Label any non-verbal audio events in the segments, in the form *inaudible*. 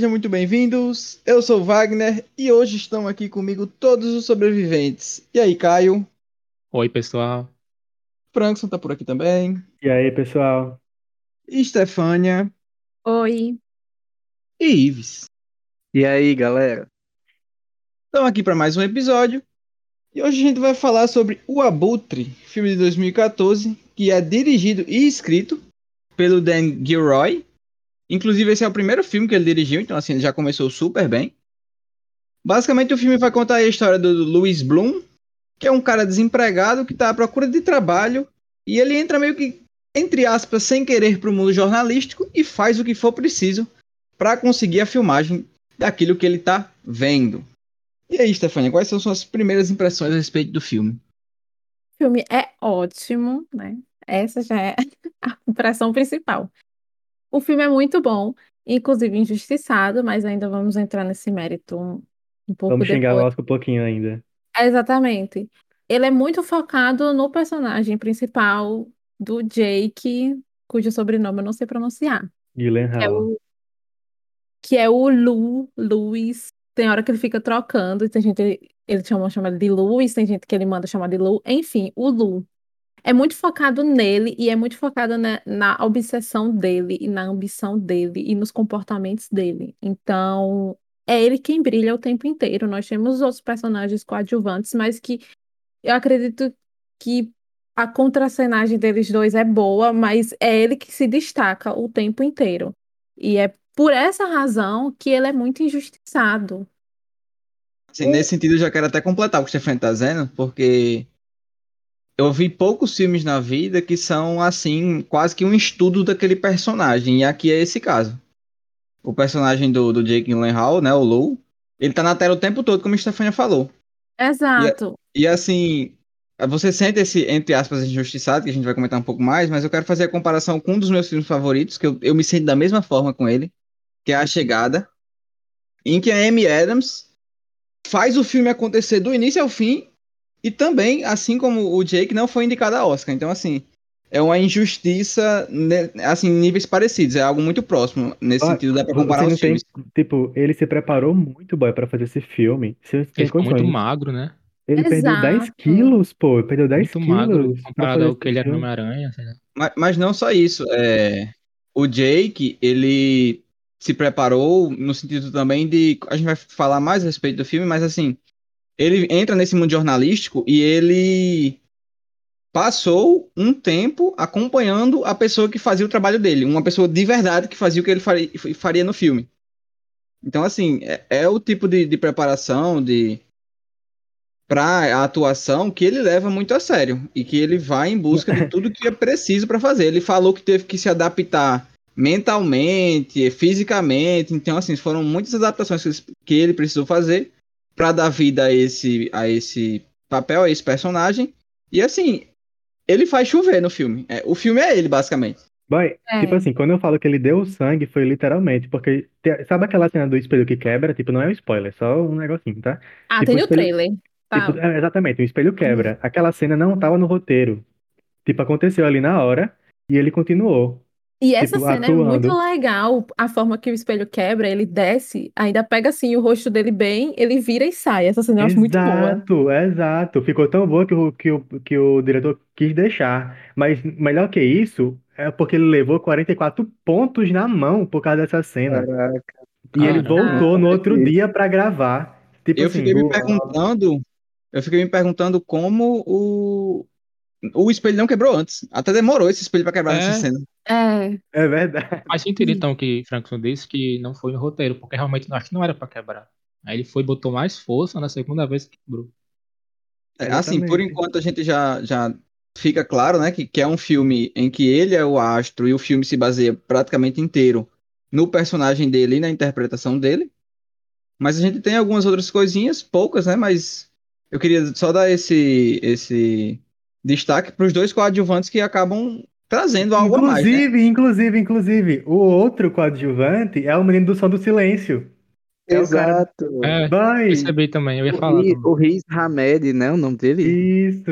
Sejam muito bem-vindos. Eu sou Wagner e hoje estão aqui comigo todos os sobreviventes. E aí, Caio? Oi, pessoal. Frankson tá por aqui também. E aí, pessoal? E Stefânia. Oi. E Ives. E aí, galera? Estamos aqui para mais um episódio. E hoje a gente vai falar sobre O Abutre, filme de 2014, que é dirigido e escrito pelo Dan Gilroy. Inclusive, esse é o primeiro filme que ele dirigiu, então assim, ele já começou super bem. Basicamente, o filme vai contar a história do Louis Bloom, que é um cara desempregado que está à procura de trabalho e ele entra meio que, entre aspas, sem querer para o mundo jornalístico e faz o que for preciso para conseguir a filmagem daquilo que ele está vendo. E aí, Stefania, quais são suas primeiras impressões a respeito do filme? O filme é ótimo, né? Essa já é *laughs* a impressão principal. O filme é muito bom, inclusive injustiçado, mas ainda vamos entrar nesse mérito um, um pouco Vamos xingar o depois. Oscar um pouquinho ainda. Exatamente. Ele é muito focado no personagem principal do Jake, cujo sobrenome eu não sei pronunciar. Gyllenhaal. Que é o, que é o Lu, Luiz. Tem hora que ele fica trocando, tem gente, ele chama, chama de Luiz, tem gente que ele manda chamar de Lu. Enfim, o Lu. É muito focado nele e é muito focado na, na obsessão dele e na ambição dele e nos comportamentos dele. Então, é ele quem brilha o tempo inteiro. Nós temos outros personagens coadjuvantes, mas que eu acredito que a contracenagem deles dois é boa, mas é ele que se destaca o tempo inteiro. E é por essa razão que ele é muito injustiçado. Assim, nesse sentido, eu já quero até completar o que o Stefania está dizendo, porque eu vi poucos filmes na vida que são, assim, quase que um estudo daquele personagem, e aqui é esse caso. O personagem do, do Jake Gyllenhaal, né, o Lou, ele tá na tela o tempo todo, como a Stefania falou. Exato. E assim, você sente esse, entre aspas, injustiçado, que a gente vai comentar um pouco mais, mas eu quero fazer a comparação com um dos meus filmes favoritos, que eu, eu me sinto da mesma forma com ele, que é A Chegada, em que a Amy Adams faz o filme acontecer do início ao fim, e também, assim como o Jake, não foi indicado a Oscar. Então, assim, é uma injustiça, né, assim, em níveis parecidos, é algo muito próximo, nesse Ó, sentido, dá pra comparar os tem, filmes. tipo, ele se preparou muito, boy, pra fazer esse filme. Você tem Ele ficou muito magro, né? Ele perdeu 10 Exato. quilos, pô. Ele Perdeu 10 Muito magro quilos pra comparado ao que ele era no filme. Homem-Aranha. sei lá. Mas, mas não só isso. É, o Jake, ele se preparou no sentido também de. A gente vai falar mais a respeito do filme, mas assim, ele entra nesse mundo jornalístico e ele passou um tempo acompanhando a pessoa que fazia o trabalho dele, uma pessoa de verdade que fazia o que ele faria, no filme. Então, assim, é, é o tipo de, de preparação de para a atuação que ele leva muito a sério e que ele vai em busca de *laughs* tudo que é preciso para fazer. Ele falou que teve que se adaptar mentalmente, fisicamente, então assim, foram muitas adaptações que ele precisou fazer para dar vida a esse a esse papel, a esse personagem. E assim, ele faz chover no filme. É, o filme é ele basicamente. Boy, É. tipo assim, quando eu falo que ele deu sangue, foi literalmente, porque sabe aquela cena do espelho que quebra? Tipo, não é um spoiler, é só um negocinho, tá? Ah, Tipo, tem no espelho- trailer. Tá. Tipo, é, exatamente, o espelho quebra. Aquela cena não tava no roteiro. Tipo, aconteceu ali na hora e ele continuou. E essa tipo, cena é muito atuando. legal, a forma que o espelho quebra, ele desce, ainda pega assim o rosto dele bem, ele vira e sai. Essa cena eu acho muito boa. Exato, exato. Ficou tão boa que o, que o, que o diretor quis deixar. Mas melhor que isso, é porque ele levou 44 pontos na mão por causa dessa cena. Caraca. E ele voltou no outro dia pra gravar. Tipo eu assim, fiquei me boa. perguntando, eu fiquei me perguntando como o o espelho não quebrou antes. Até demorou esse espelho para quebrar É. nessa cena. É, é verdade. Faz sentido, então, que Frankson disse que não foi no roteiro, porque realmente eu acho que não era pra quebrar. Aí ele foi e botou mais força na segunda vez que quebrou. É, assim, por Exatamente. enquanto a gente já, já fica claro, né, que, que é um filme em que ele é o astro e o filme se baseia praticamente inteiro no personagem dele e na interpretação dele. Mas a gente tem algumas outras coisinhas, poucas, né, mas eu queria só dar esse esse destaque para os dois coadjuvantes que acabam trazendo algo a mais, né? Inclusive, inclusive, inclusive, o outro coadjuvante é o menino do Som do Silêncio. É o cara. Exato. É, Vai! percebi também, eu ia O, falar. O Riz Hamed, né? O nome dele? Isso.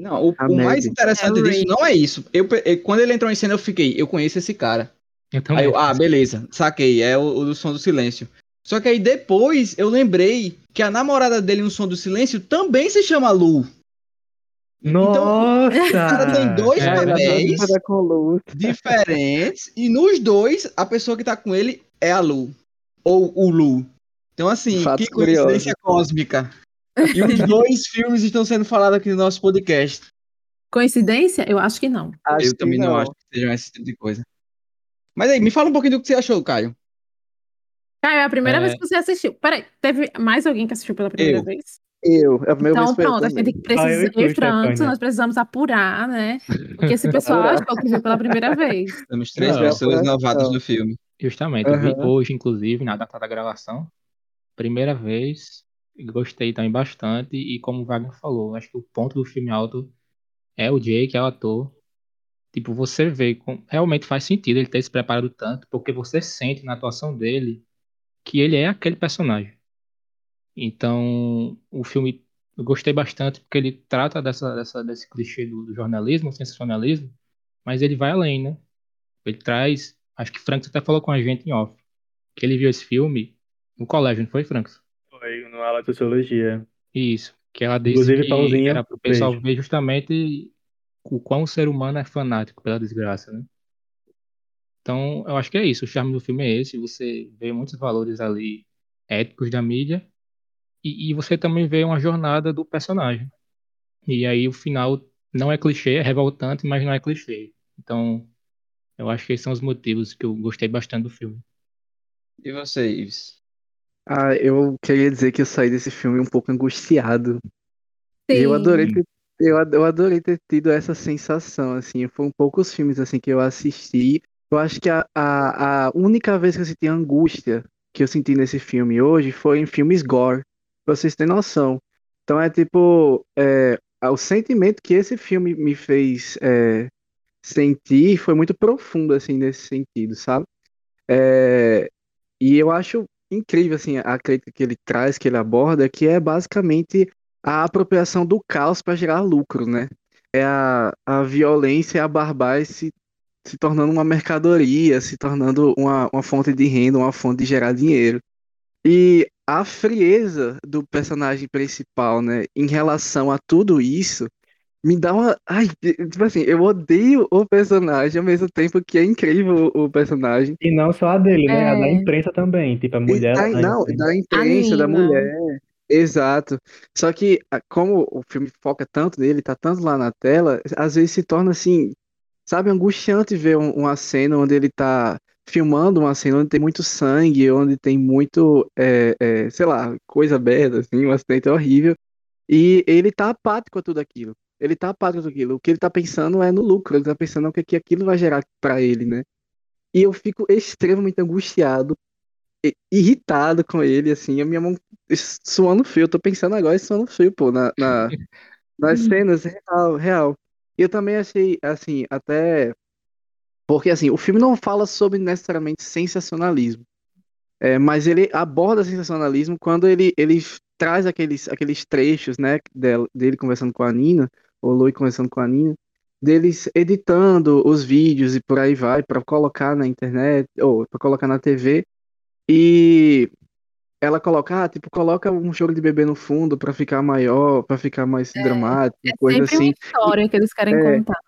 Não, o, o mais interessante É disso não é isso. Eu, eu- quando ele entrou em cena, eu fiquei, eu conheço esse cara. Então, Aí eu, ah, beleza, saquei, é o, o do som do silêncio. Só que aí depois eu lembrei que a namorada dele no som do silêncio também se chama Lu. Nossa! Ela tem dois É, com luz. diferentes e nos dois a pessoa que tá com ele é a Lu. Ou o Lu. Então, assim, Fatos que coincidência cósmica. E os *laughs* dois filmes estão sendo falados aqui no nosso podcast. Coincidência? Eu acho que não. Acho eu também não. acho que sejam esse tipo de coisa. Mas aí, me fala um pouquinho do que você achou, Caio. Caio, é a primeira É. vez que você assistiu. Peraí, teve mais alguém que assistiu pela primeira Eu. vez? Eu, é o meu Então, pronto, a gente precisa, Ah, eu e eu tu, e Franco, Stefania. nós precisamos apurar, né? Porque esse *laughs* pessoal achou que viu pela primeira vez. *laughs* Temos três Não, pessoas não. novatas no filme. Justamente, eu vi hoje, inclusive, na data da gravação. Primeira vez, gostei também bastante. E como o Wagner falou, acho que o ponto do filme alto é o Jake, é o ator. Tipo, você vê, com- realmente faz sentido ele ter se preparado tanto, porque você sente na atuação dele que ele é aquele personagem. Então, o filme eu gostei bastante porque ele trata dessa, dessa, desse clichê do, do jornalismo, sensacionalismo, mas ele vai além, né? Ele traz. Acho que Franks até falou com a gente em off. Que ele viu esse filme no colégio, não foi, Franks? Foi no aula de sociologia. Isso. Que ela disse Inclusive, que Paulinho, era pro pessoal beijo. ver justamente o quão o ser humano é fanático pela desgraça, né? Então, eu acho que é isso. O charme do filme é esse. Você vê muitos valores ali éticos da mídia e, e você também vê uma jornada do personagem. E aí o final não é clichê, é revoltante, mas não é clichê. Então, eu acho que esses são os motivos que eu gostei bastante do filme. E você, Ives? Ah, eu queria dizer que eu saí desse filme um pouco angustiado. E eu Sim. adorei ter, eu, eu adorei ter tido essa sensação, assim. Foram poucos filmes, assim, que eu assisti. Eu acho que a, a, a única vez que eu senti angústia que eu senti nesse filme hoje foi em filmes gore, pra vocês terem noção. Então é tipo, é, o sentimento que esse filme me fez é, sentir foi muito profundo, assim, nesse sentido, sabe? É, e eu acho incrível, assim, a crítica que ele traz, que ele aborda, que é basicamente a apropriação do caos para gerar lucro, né? É a, a violência a barbárie se, se tornando uma mercadoria, se tornando uma, uma fonte de renda, uma fonte de gerar dinheiro. E a frieza do personagem principal, né, em relação a tudo isso, me dá uma. Ai, tipo assim, eu odeio o personagem ao mesmo tempo que é incrível o personagem. E não só a dele, né? A da É. imprensa também. Tipo, a mulher. não, imprensa. da imprensa, da mulher. Exato. Só que, como o filme foca tanto nele, tá tanto lá na tela, às vezes se torna assim, sabe, angustiante ver um- uma cena onde ele tá filmando uma cena onde tem muito sangue, onde tem muito, é, é, sei lá, coisa aberta, assim, um acidente horrível, e ele tá apático a tudo aquilo. Ele tá apático a tudo aquilo. O que ele tá pensando é no lucro, ele tá pensando no que, que aquilo vai gerar pra ele, né? E eu fico extremamente angustiado irritado com ele, assim, a minha mão suando frio. Eu tô pensando agora suando frio, pô, na, na- *laughs* nas cenas real, real. E eu também achei, assim, até. Porque, assim, o filme não fala sobre necessariamente sensacionalismo, é, mas ele aborda sensacionalismo quando ele, ele traz aqueles, aqueles trechos, né, dela- dele conversando com a Nina, ou Lui conversando com a Nina, deles editando os vídeos e por aí vai, pra colocar na internet, ou pra colocar na TV. E ela coloca, ah, tipo, coloca um choro de bebê no fundo pra ficar maior, pra ficar mais dramático, É coisa sempre uma assim. história que eles querem É. contar.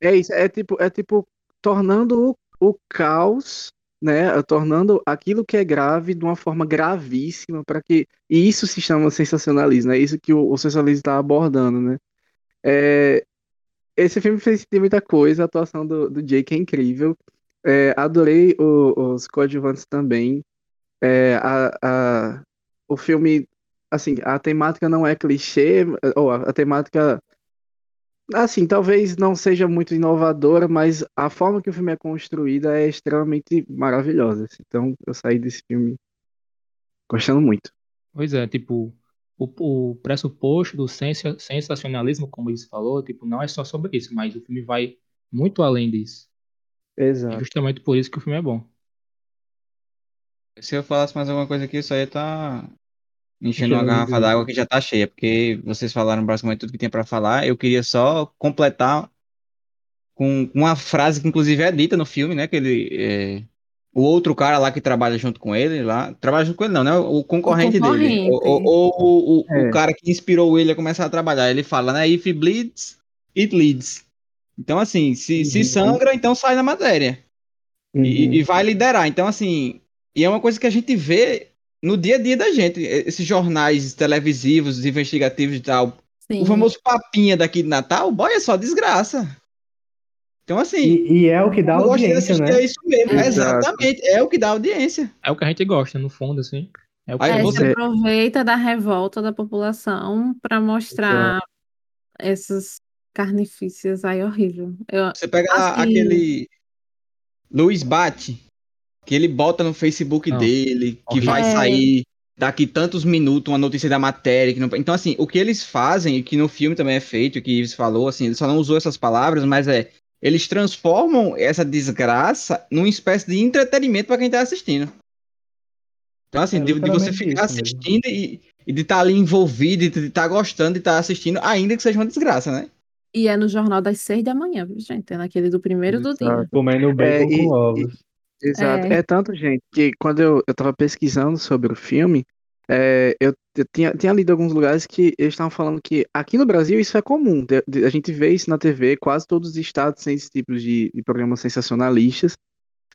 É isso, é tipo, é tipo tornando o, o caos, né, tornando aquilo que é grave de uma forma gravíssima para que e isso se chama sensacionalismo, é isso que o, o sensacionalismo está abordando, né? É, esse filme fez muita coisa, a atuação do, do Jake é incrível. É, adorei o- os coadjuvantes também. É, a, a, o filme, assim, a temática não é clichê, ou a, a temática, assim, talvez não seja muito inovadora, mas a forma que o filme é construída é extremamente maravilhosa. assim. Então, eu saí desse filme gostando muito. Pois é, tipo, o, o pressuposto do sensa- sensacionalismo, como eles falou, tipo, não é só sobre isso, mas o filme vai muito além disso. É Exato. justamente por isso que o filme é bom. Se eu falasse mais alguma coisa aqui, isso aí tá enchendo uma garrafa d'água que já tá cheia, porque vocês falaram basicamente tudo que tinha pra falar. Eu queria só completar com uma frase que inclusive é dita no filme, né? Que ele. é, o outro cara lá que trabalha junto com ele, lá. Trabalha junto com ele, não, né? O concorrente, dele. concorrente. Ou, ou- o, o- É. o cara que inspirou ele a começar a trabalhar. Ele fala, né? If it bleeds, it leads. Então, assim, se, se Uhum. sangra, então sai na matéria. Uhum. E, e vai liderar. Então, assim, e é uma coisa que a gente vê no dia a dia da gente. Esses jornais televisivos, investigativos e tal. Sim. O famoso papinha daqui de Natal, boy, é só desgraça. Então, assim, E, e é o que dá eu gosto de audiência, assistir, né? é isso mesmo. Exato. Exatamente, é o que dá audiência. É o que a gente gosta, no fundo, assim. É o que Aí você- aproveita da revolta da população para mostrar essas carnificícias aí horrível. Eu, Você pega lá Assim- aquele Luiz Bate, que ele bota no Facebook Não. dele, que Horrível. vai É. sair daqui tantos minutos uma notícia da matéria. Que não... Então, assim, o que eles fazem, e que no filme também é feito, que Ives falou, assim, ele só não usou essas palavras, mas é. Eles transformam essa desgraça numa espécie de entretenimento para quem tá assistindo. Então, assim, É de, de você ficar assistindo e, e de estar ali envolvido, e de estar gostando de estar assistindo, ainda que seja uma desgraça, né? e é no jornal das seis da manhã, viu, gente? É naquele do primeiro do dia. Exato. Comendo bacon É, e- com ovos. Exato. É. É. tanto, gente, que quando eu, eu tava pesquisando sobre o filme, é, eu, eu tinha, tinha lido alguns lugares que eles estavam falando que aqui no Brasil isso é comum. de- de- a gente vê isso na TV, quase todos os estados têm esse tipo de, de programas sensacionalistas.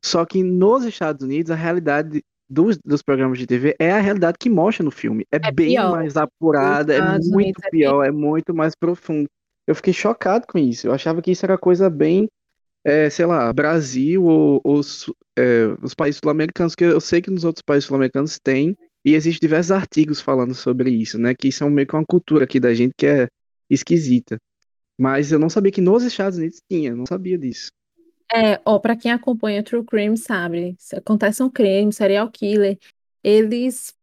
Só que nos Estados Unidos, a realidade dos, dos programas de TV é a realidade que mostra no filme. É, É bem pior. mais apurada, é muito Unidos é pior, é muito mais profundo. Eu fiquei chocado com isso. Eu achava que isso era coisa bem, é, sei lá, Brasil ou, ou é, os países sul-americanos, que eu sei que nos outros países sul-americanos tem, e existem diversos artigos falando sobre isso, né? Que isso é meio que uma cultura aqui da gente que é esquisita. Mas eu não sabia que nos Estados Unidos tinha, eu não sabia disso. É, ó, para quem acompanha True Crime, sabe? Se acontece um crime, serial killer, eles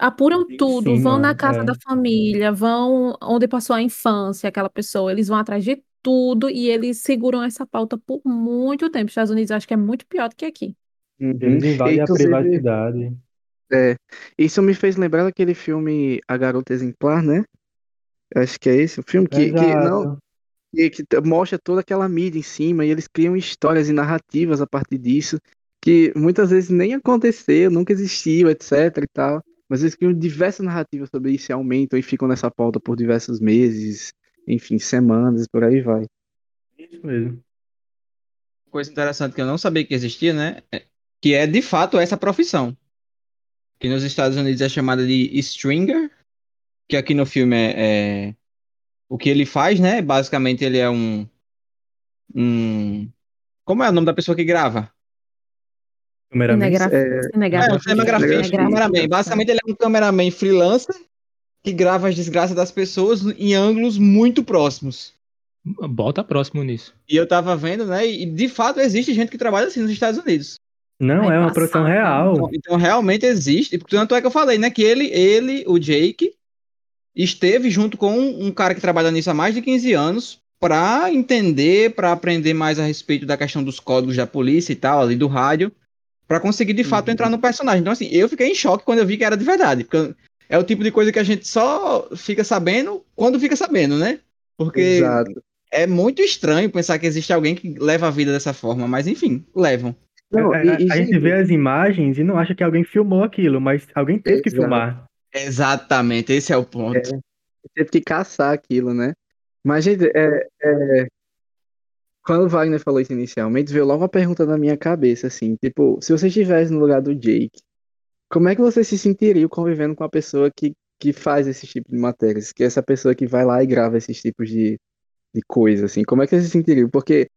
apuram tudo, vão na casa é. da família, vão onde passou a infância, aquela pessoa, eles vão atrás de tudo e eles seguram essa pauta por muito tempo. Os Estados Unidos acho que é muito pior do que aqui. Eles invadem a privacidade. É, isso me fez lembrar daquele filme A Garota Exemplar, né? Acho que é esse o filme que, que não, Exato. que, que mostra toda aquela mídia em cima e eles criam histórias e narrativas a partir disso que muitas vezes nem aconteceu, nunca existiu, etc e tal. Mas eles criam diversas narrativas sobre isso e aumentam e ficam nessa pauta por diversos meses, enfim, semanas, por aí vai. Isso mesmo. coisa interessante que eu não sabia que existia, né? É- Que é de fato essa profissão. Que nos Estados Unidos é chamada de stringer, que aqui no filme é, é- o que ele faz, né? Basicamente ele é um um como é o nome da pessoa que grava? Cinegrafista, é, É, um cinegrafista, cinegrafista, cinegrafista. cameraman. Basicamente ele é um cameraman freelancer que grava as desgraças das pessoas em ângulos muito próximos. Bota próximo nisso. E eu tava vendo, né? E de fato existe gente que trabalha assim nos Estados Unidos. não Ai, é uma produção passada. real. Então, então, realmente existe. Tanto é que eu falei, né? Que ele, ele, o Jake, esteve junto com um cara que trabalha nisso há mais de 15 anos para entender, para aprender mais a respeito da questão dos códigos da polícia e tal, ali do rádio, para conseguir de fato Uhum. entrar no personagem. Então, assim, eu fiquei em choque quando eu vi que era de verdade. Porque é o tipo de coisa que a gente só fica sabendo quando fica sabendo, né? Porque Exato. é muito estranho pensar que existe alguém que leva a vida dessa forma, mas enfim, levam. Não, A- e- a, e, a gente vê as imagens e não acha que alguém filmou aquilo, mas alguém teve que Exato. filmar. Exatamente, esse é o ponto. teve que caçar aquilo, né? Mas, gente, é, é, quando o Wagner falou isso inicialmente, veio logo uma pergunta na minha cabeça, assim, tipo, se você estivesse no lugar do Jake, como é que você se sentiria convivendo com a pessoa que, que faz esse tipo de matérias? Que é essa pessoa que vai lá e grava esses tipos de, de coisa, assim, como é que você se sentiria? Porque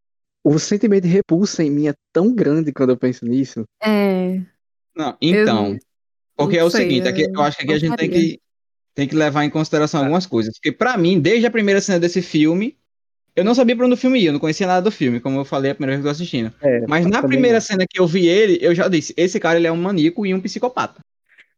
o sentimento de repulsa em mim é tão grande quando eu penso nisso. É, Não, então, porque não é o sei, seguinte, aqui- eu acho que aqui a gente tem que, tem que levar em consideração algumas coisas. Porque pra mim, desde a primeira cena desse filme, eu não sabia pra onde o filme ia, eu não conhecia nada do filme, como eu falei a primeira vez que eu tô assistindo. É, Mas na primeira não. cena que eu vi ele, eu já disse, esse cara ele é um maníaco e um psicopata.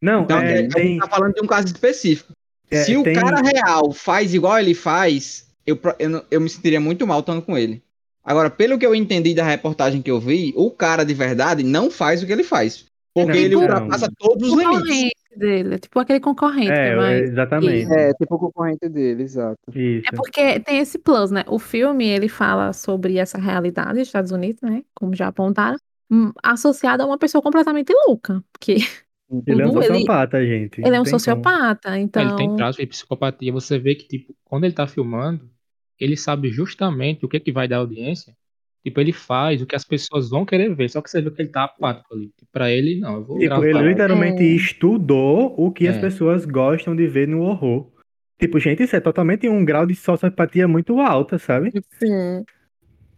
Não, Então, é, a gente tem, tá falando de um caso específico. é, Se o tem- cara real faz igual ele faz, eu, eu, eu me sentiria muito mal estando com ele. Agora, pelo que eu entendi da reportagem que eu vi, o cara de verdade não faz o que ele faz. Porque Não, ele não. ultrapassa todos os limites. Dele, é tipo aquele concorrente, É, né? Mas... exatamente. É, tipo o concorrente dele, exato. Isso. É porque tem esse plus, né? O filme, ele fala sobre essa realidade dos Estados Unidos, né? Como já apontaram, hum, associada a uma pessoa completamente louca. Porque Ele é um Lu, ele- sociopata, gente. ele é um tem como. sociopata, É, Ele então... tem traços de psicopatia. Você vê que, tipo, quando ele tá filmando, ele sabe justamente o que, que vai dar audiência. Tipo, ele faz o que as pessoas vão querer ver. Só que você vê que ele tá apático ali. Pra ele, não. Eu vou Tipo, gravar. ele literalmente É. estudou o que as É. pessoas gostam de ver no horror. Tipo, gente, isso é totalmente um grau de sociopatia muito alta, sabe? Sim.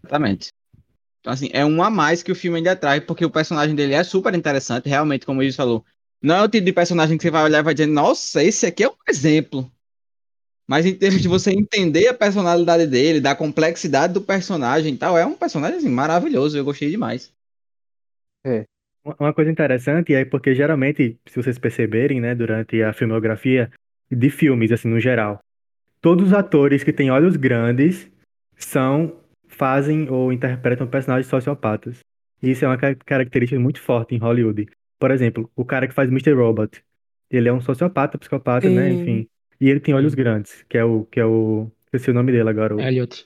Exatamente. Então, assim, é um a mais que o filme ainda traz, porque o personagem dele é super interessante, realmente, como o Luiz falou. Não é o tipo de personagem que você vai olhar e vai dizer, nossa, esse aqui é um exemplo. Mas em termos de você entender a personalidade dele, da complexidade do personagem e tal, é um personagem assim, maravilhoso, eu gostei demais. Uma- Uma coisa interessante é porque geralmente, se vocês perceberem, né, durante a filmografia de filmes, assim, no geral, todos os atores que têm olhos grandes são, fazem ou interpretam personagens sociopatas. Isso é uma ca- característica muito forte em Hollywood. Por exemplo, o cara que faz Mr. Robot, ele é um sociopata, psicopata, né, Sim. enfim. E ele tem olhos grandes, que é o, que é o, esqueci o nome dele agora. o- Elliot.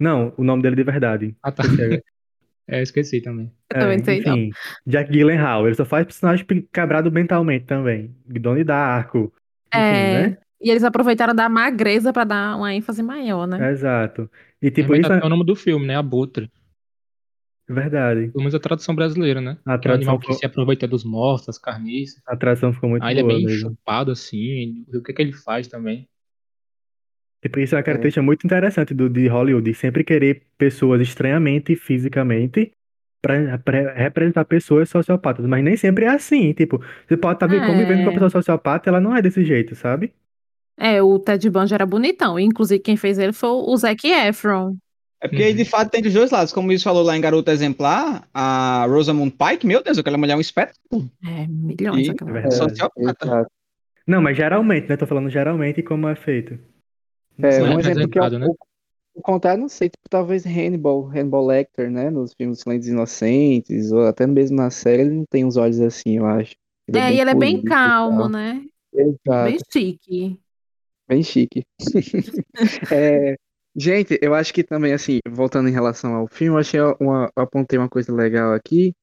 Não, o nome dele de verdade. Ah, tá. Esqueci agora. *laughs* É, esqueci também. Eu também É, sei, não. enfim, Jack Gyllenhaal, ele só faz personagem pe- quebrado mentalmente também. Donnie Darko, enfim, É, né? e eles aproveitaram da magreza pra dar uma ênfase maior, né? Exato. E tipo, Também isso é o nome do filme, né? Abutre. Verdade. Pelo menos a tradução brasileira, né? A Que é o animal tradução que ficou, se aproveita dos mortos, das carniças. a tradução ficou muito Aí ele é boa bem mesmo. chupado assim. O que que ele faz também? Tipo, isso é uma característica muito interessante do, de Hollywood, sempre querer pessoas estranhamente fisicamente pra, pra representar pessoas sociopatas, mas nem sempre é assim. Tipo, você pode estar convivendo com uma É. pessoa sociopata, ela não é desse jeito, sabe? É, o Ted Bundy era bonitão. Inclusive, quem fez ele foi o Zac Efron. É porque, Uhum. de fato, tem dos dois lados. Como o Luiz falou lá em Garota Exemplar, a Rosamund Pike, meu Deus, aquela mulher é um espetáculo. É, milhões E- aquela É sociopata. Não, mas geralmente, né? Tô falando geralmente como é feito. É. Não é um exemplo que eu, né? o, o contrário, não sei, tipo, talvez Hannibal, Hannibal Lecter, né, nos filmes Silentes Inocentes, ou até mesmo na série, ele não tem os olhos assim, eu acho. Ele É, e ele é bem calmo, né? Exato, Bem chique. bem chique. *laughs* É, gente, eu acho que também, assim, voltando em relação ao filme, eu achei uma, eu apontei uma coisa legal aqui,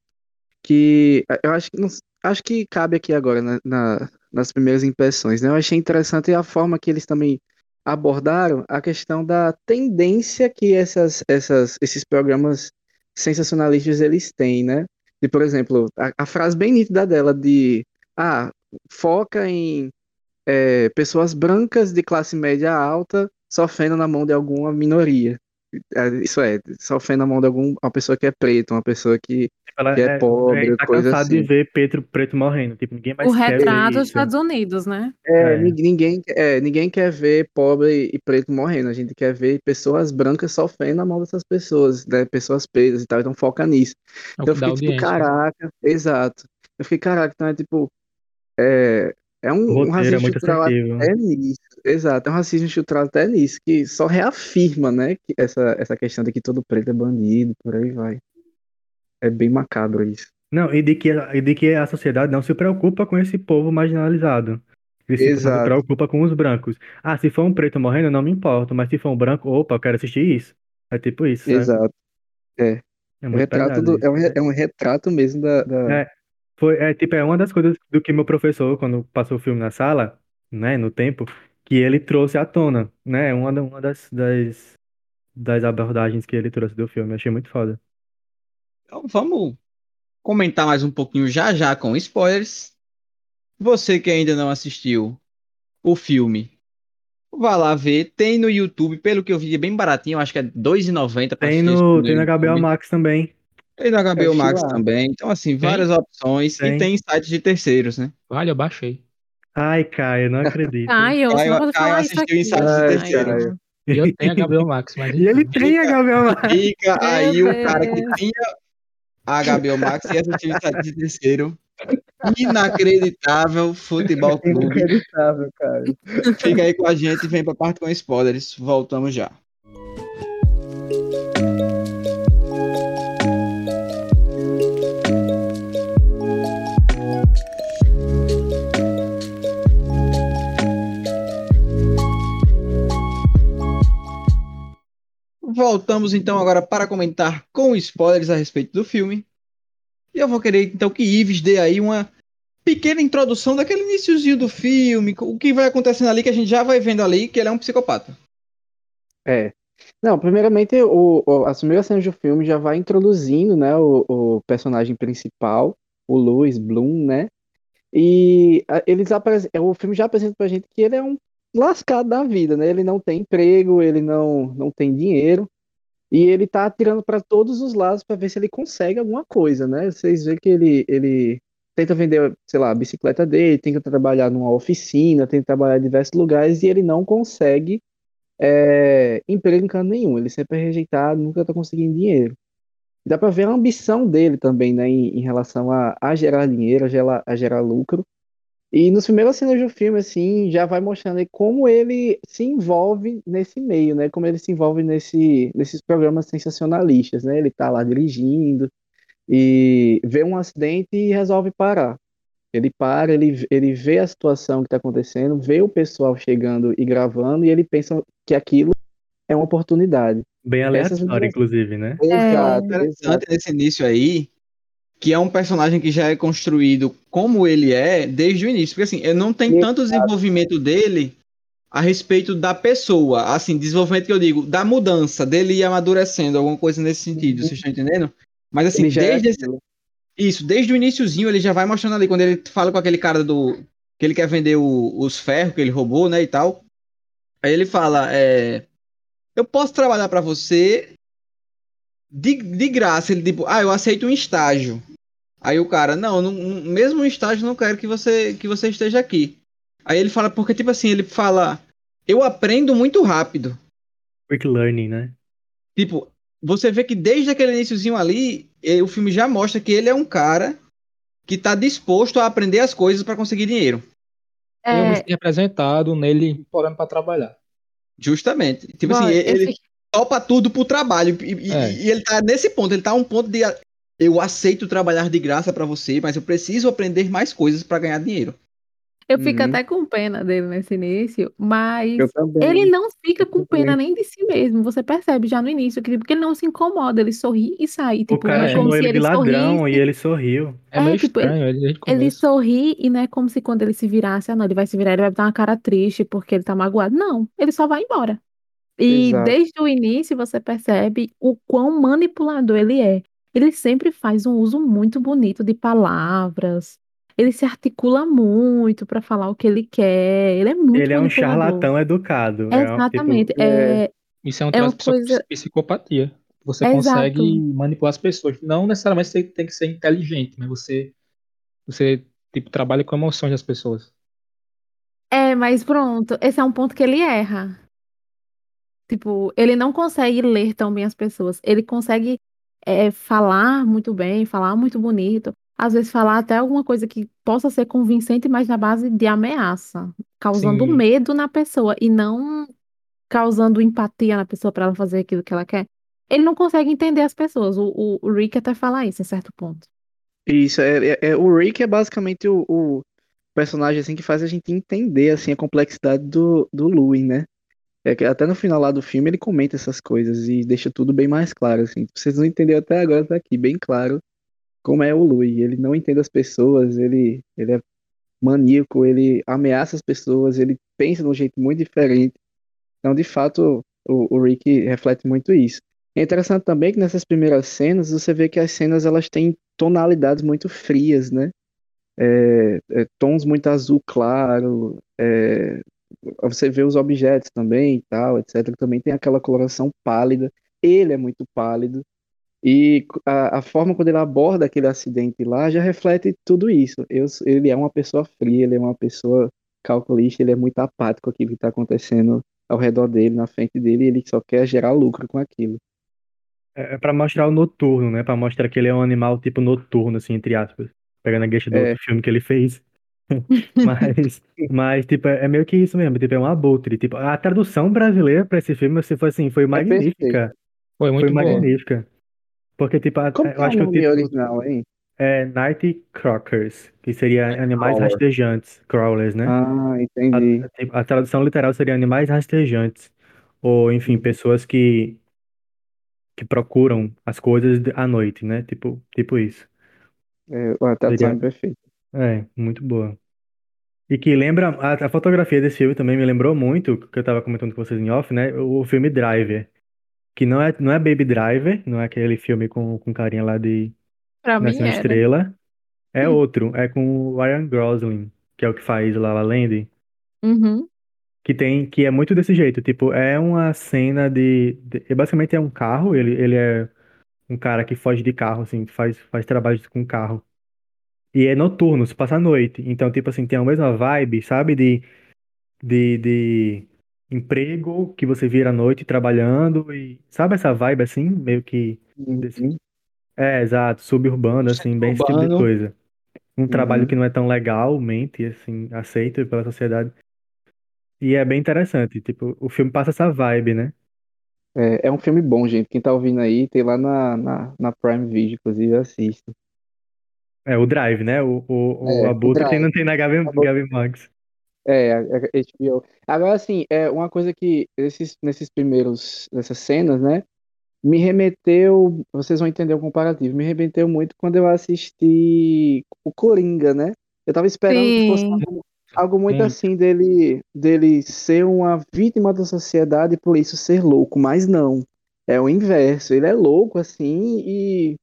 que eu acho que, não- acho que cabe aqui agora na- na- nas primeiras impressões, né? Eu achei interessante a forma que eles também abordaram a questão da tendência que essas, essas, esses programas sensacionalistas eles têm, né? De, por exemplo, a, a frase bem nítida dela de ah, foca em é, pessoas brancas de classe média alta sofrendo na mão de alguma minoria. É, Isso é, sofrendo na mão de alguma uma pessoa que é preta, uma pessoa que Ela que é pobre, tá coisa cansado de assim. ver Pedro preto morrendo. Tipo, ninguém mais O quer ver retrato dos. Estados Unidos, né? É, É. nin- Ninguém, é, ninguém quer ver pobre e preto morrendo. A gente quer ver pessoas brancas sofrendo na mão dessas pessoas, né? Pessoas pretas e tal. Então foca nisso. É Então eu fiquei tipo, caraca, exato. Eu fiquei, caraca, então é tipo. É, é um, um é racismo muito estrutural até nisso. Exato, é um racismo estrutural até nisso, que só reafirma, né? Que essa, essa questão de que todo preto é bandido, por aí vai. É bem macabro isso. Não, e de que, e de que a sociedade não se preocupa com esse povo marginalizado. Ele se, não se Exato. preocupa com os brancos. Ah, se for um preto morrendo, não me importo. Mas se for um branco, opa, eu quero assistir isso. É tipo isso, sabe? Exato. É É um pesado do, é um, re- é um retrato mesmo da, da- É, foi, é, tipo, é uma das coisas do que meu professor, quando passou o filme na sala, né, no tempo, que ele trouxe à tona, né, uma, da- uma das, das, das abordagens que ele trouxe do filme. Achei muito foda. Então vamos comentar mais um pouquinho já já com spoilers. Você que ainda não assistiu o filme, vá lá ver. Tem no YouTube, pelo que eu vi, é bem baratinho, acho que é R$2,90 pra Tem assistir esse no, tem na. HBO Max também. Tem no HBO Max lá. também. Então, assim, várias opções. Tem. E tem sites de terceiros, né? Vale, eu baixei. Ai, Caio, não acredito. *laughs* Caio, você Caio- não Caio falar isso assistiu em sites de Ai, terceiro. Caio. E eu tenho HBO *laughs* Max, mas E ele tem HBO Max. Fica Meu aí o cara que tinha a HBO Max e assistiu em sites de terceiro. Inacreditável Futebol Clube. Inacreditável, cara. Fica aí com a gente e vem pra parte com spoilers. Voltamos já. Voltamos então agora para comentar com spoilers a respeito do filme. E eu vou querer então que Ives dê aí uma pequena introdução daquele iníciozinho do filme, o que vai acontecendo ali, que a gente já vai vendo ali que ele é um psicopata. É. Não, primeiramente, o, o, as primeiras cenas do filme já vai introduzindo, né, o, o personagem principal, o Louis Bloom, né? E eles apresentam, o filme já apresenta pra gente que ele é um lascado da vida, né? Ele não tem emprego, ele não, não tem dinheiro. E ele tá atirando para todos os lados para ver se ele consegue alguma coisa, né? Vocês veem que ele, ele tenta vender, sei lá, a bicicleta dele, tenta trabalhar numa oficina, tenta trabalhar em diversos lugares e ele não consegue é, emprego em canto nenhum. Ele sempre é rejeitado, nunca tá conseguindo dinheiro. Dá para ver a ambição dele também, né, em, em relação a, a, gerar dinheiro, a gerar, a gerar lucro. E nos primeiros cenas do filme, assim, já vai mostrando aí como ele se envolve nesse meio, né? Como ele se envolve nesse, nesses programas sensacionalistas, né? Ele tá lá dirigindo e vê um acidente e resolve parar. Ele para, ele, ele vê a situação que está acontecendo, vê o pessoal chegando e gravando, e ele pensa que aquilo é uma oportunidade. Bem aleatório, inclusive, né? Exato, é interessante nesse início aí, que é um personagem que já é construído como ele é desde o início. Porque assim, ele não tem Exato. tanto desenvolvimento dele a respeito da pessoa. Assim, desenvolvimento que eu digo, da mudança, dele ir amadurecendo, alguma coisa nesse sentido, uhum. vocês estão entendendo? Mas assim, desde é esse, isso, desde o iníciozinho ele já vai mostrando ali, quando ele fala com aquele cara do. que ele quer vender o, os ferros que ele roubou, né, e tal. Aí ele fala, é. Eu posso trabalhar para você de, de graça. Ele tipo, ah, eu aceito um estágio. Aí o cara, não, não, mesmo um estágio não quero que você que você esteja aqui. Aí ele fala, porque tipo assim, ele fala, eu aprendo muito rápido. Quick learning, né? Tipo, você vê que desde aquele iníciozinho ali, o filme já mostra que ele é um cara que tá disposto a aprender as coisas para conseguir dinheiro. É... Eu me sinto representado nele porando para trabalhar. Justamente. Tipo Bom, assim, ele, esse... topa tudo pro trabalho. E, é. e, ele tá nesse ponto, ele tá um ponto de eu aceito trabalhar de graça para você, mas eu preciso aprender mais coisas para ganhar dinheiro. Eu fico uhum. até com pena dele nesse início, mas ele não fica com pena nem de si mesmo. Você percebe já no início, que, porque ele não se incomoda, ele sorri e sai. Tipo, o cara é chamou ele, ele de ladrão sorrisse. e ele sorriu. É, é meio tipo, estranho, ele, ele, sorri e não é como se quando ele se virasse, ah, não, ele vai se virar, ele vai botar uma cara triste porque ele tá magoado. Não, ele só vai embora. E Exato. desde o início você percebe o quão manipulador ele é. Ele sempre faz um uso muito bonito de palavras. Ele se articula muito para falar o que ele quer. Ele é muito Ele é um charlatão educado. É tipo, Exatamente. É, Isso é um é traço de coisa... psicopatia. Você Exato. consegue manipular as pessoas. Não necessariamente você tem que ser inteligente, mas você, você tipo, trabalha com emoções das pessoas. É, mas pronto, esse é um ponto que ele erra. Tipo, ele não consegue ler tão bem as pessoas. Ele consegue é, falar muito bem, falar muito bonito, às vezes falar até alguma coisa que possa ser convincente, mas na base de ameaça, causando Sim. medo na pessoa e não causando empatia na pessoa para ela fazer aquilo que ela quer. Ele não consegue entender as pessoas. O, o, Rick até fala isso em certo ponto. Isso, é, é, é o Rick é basicamente o, o, personagem assim que faz a gente entender assim a complexidade do, do Louis, né? É que até no final lá do filme ele comenta essas coisas e deixa tudo bem mais claro, assim. Vocês não entenderam até agora, tá aqui, bem claro como é o Louis. Ele não entende as pessoas, ele, ele é maníaco, ele ameaça as pessoas, ele pensa de um jeito muito diferente. Então, de fato, o, o Rick reflete muito isso. É interessante também que nessas primeiras cenas você vê que as cenas elas têm tonalidades muito frias, né? É, é, tons muito azul claro, é, você vê os objetos também e tal, etc. Também tem aquela coloração pálida. Ele é muito pálido. E a, a forma como ele aborda aquele acidente lá já reflete tudo isso. Eu, ele é uma pessoa fria, ele é uma pessoa calculista, ele é muito apático com aquilo que está acontecendo ao redor dele, na frente dele, e ele só quer gerar lucro com aquilo. É, é para mostrar o noturno, né? Para mostrar que ele é um animal tipo noturno, assim, entre aspas. Pegando a gueixa do é. outro filme que ele fez. *laughs* mas, mas, tipo, é meio que isso mesmo, tipo, é um abutre. Tipo, a tradução brasileira para esse filme, se foi assim, foi é magnífica. Foi muito foi boa. magnífica. Porque, tipo, Como eu acho é que o nome título original, hein? é Night Crockers, que seria animais Crawler. rastejantes, crawlers, né? Ah, entendi. A, tipo, a tradução literal seria animais rastejantes, ou enfim, pessoas que que procuram as coisas à noite, né? Tipo, tipo isso. É, a tradução Seria- é perfeita. É, muito boa. E que lembra, a, a fotografia desse filme também me lembrou muito, que eu tava comentando com vocês em off, né? O filme Driver. Que não é, não é Baby Driver, não é aquele filme com, com carinha lá de Pra mim Nasce uma era. Estrela. É Hum. outro, é com o Ryan Gosling, que é o que faz La La Land. Uhum. Que tem, que é muito desse jeito, tipo, é uma cena de, de- é basicamente é um carro, ele, ele é um cara que foge de carro, assim, faz, faz trabalhos com carro. E é noturno, se passa à noite. Então, tipo assim, tem a mesma vibe, sabe, de, de, de emprego que você vira à noite trabalhando e, sabe essa vibe assim, meio que, desse- Uhum. é, exato, suburbano, assim, bem esse tipo de coisa. Um trabalho Uhum. que não é tão legalmente, assim, aceito pela sociedade. E é bem interessante, tipo, o filme passa essa vibe, né? É, é um filme bom, gente. Quem tá ouvindo aí, tem lá na, na, na Prime Video, inclusive, assista. É, o Drive, né? O, o, o É, o Abutre tem, Drive. não tem na Gabi, Abutre. Gabi Max. É, a, a HBO. Agora, assim, é uma coisa que esses, nesses primeiros, nessas cenas, né, me remeteu, vocês vão entender o comparativo, me remeteu muito quando eu assisti o Coringa, né? Eu tava esperando que fosse Sim. algo, algo muito Muito. assim dele, dele ser uma vítima da sociedade e por isso ser louco, mas não. É o inverso, ele é louco assim e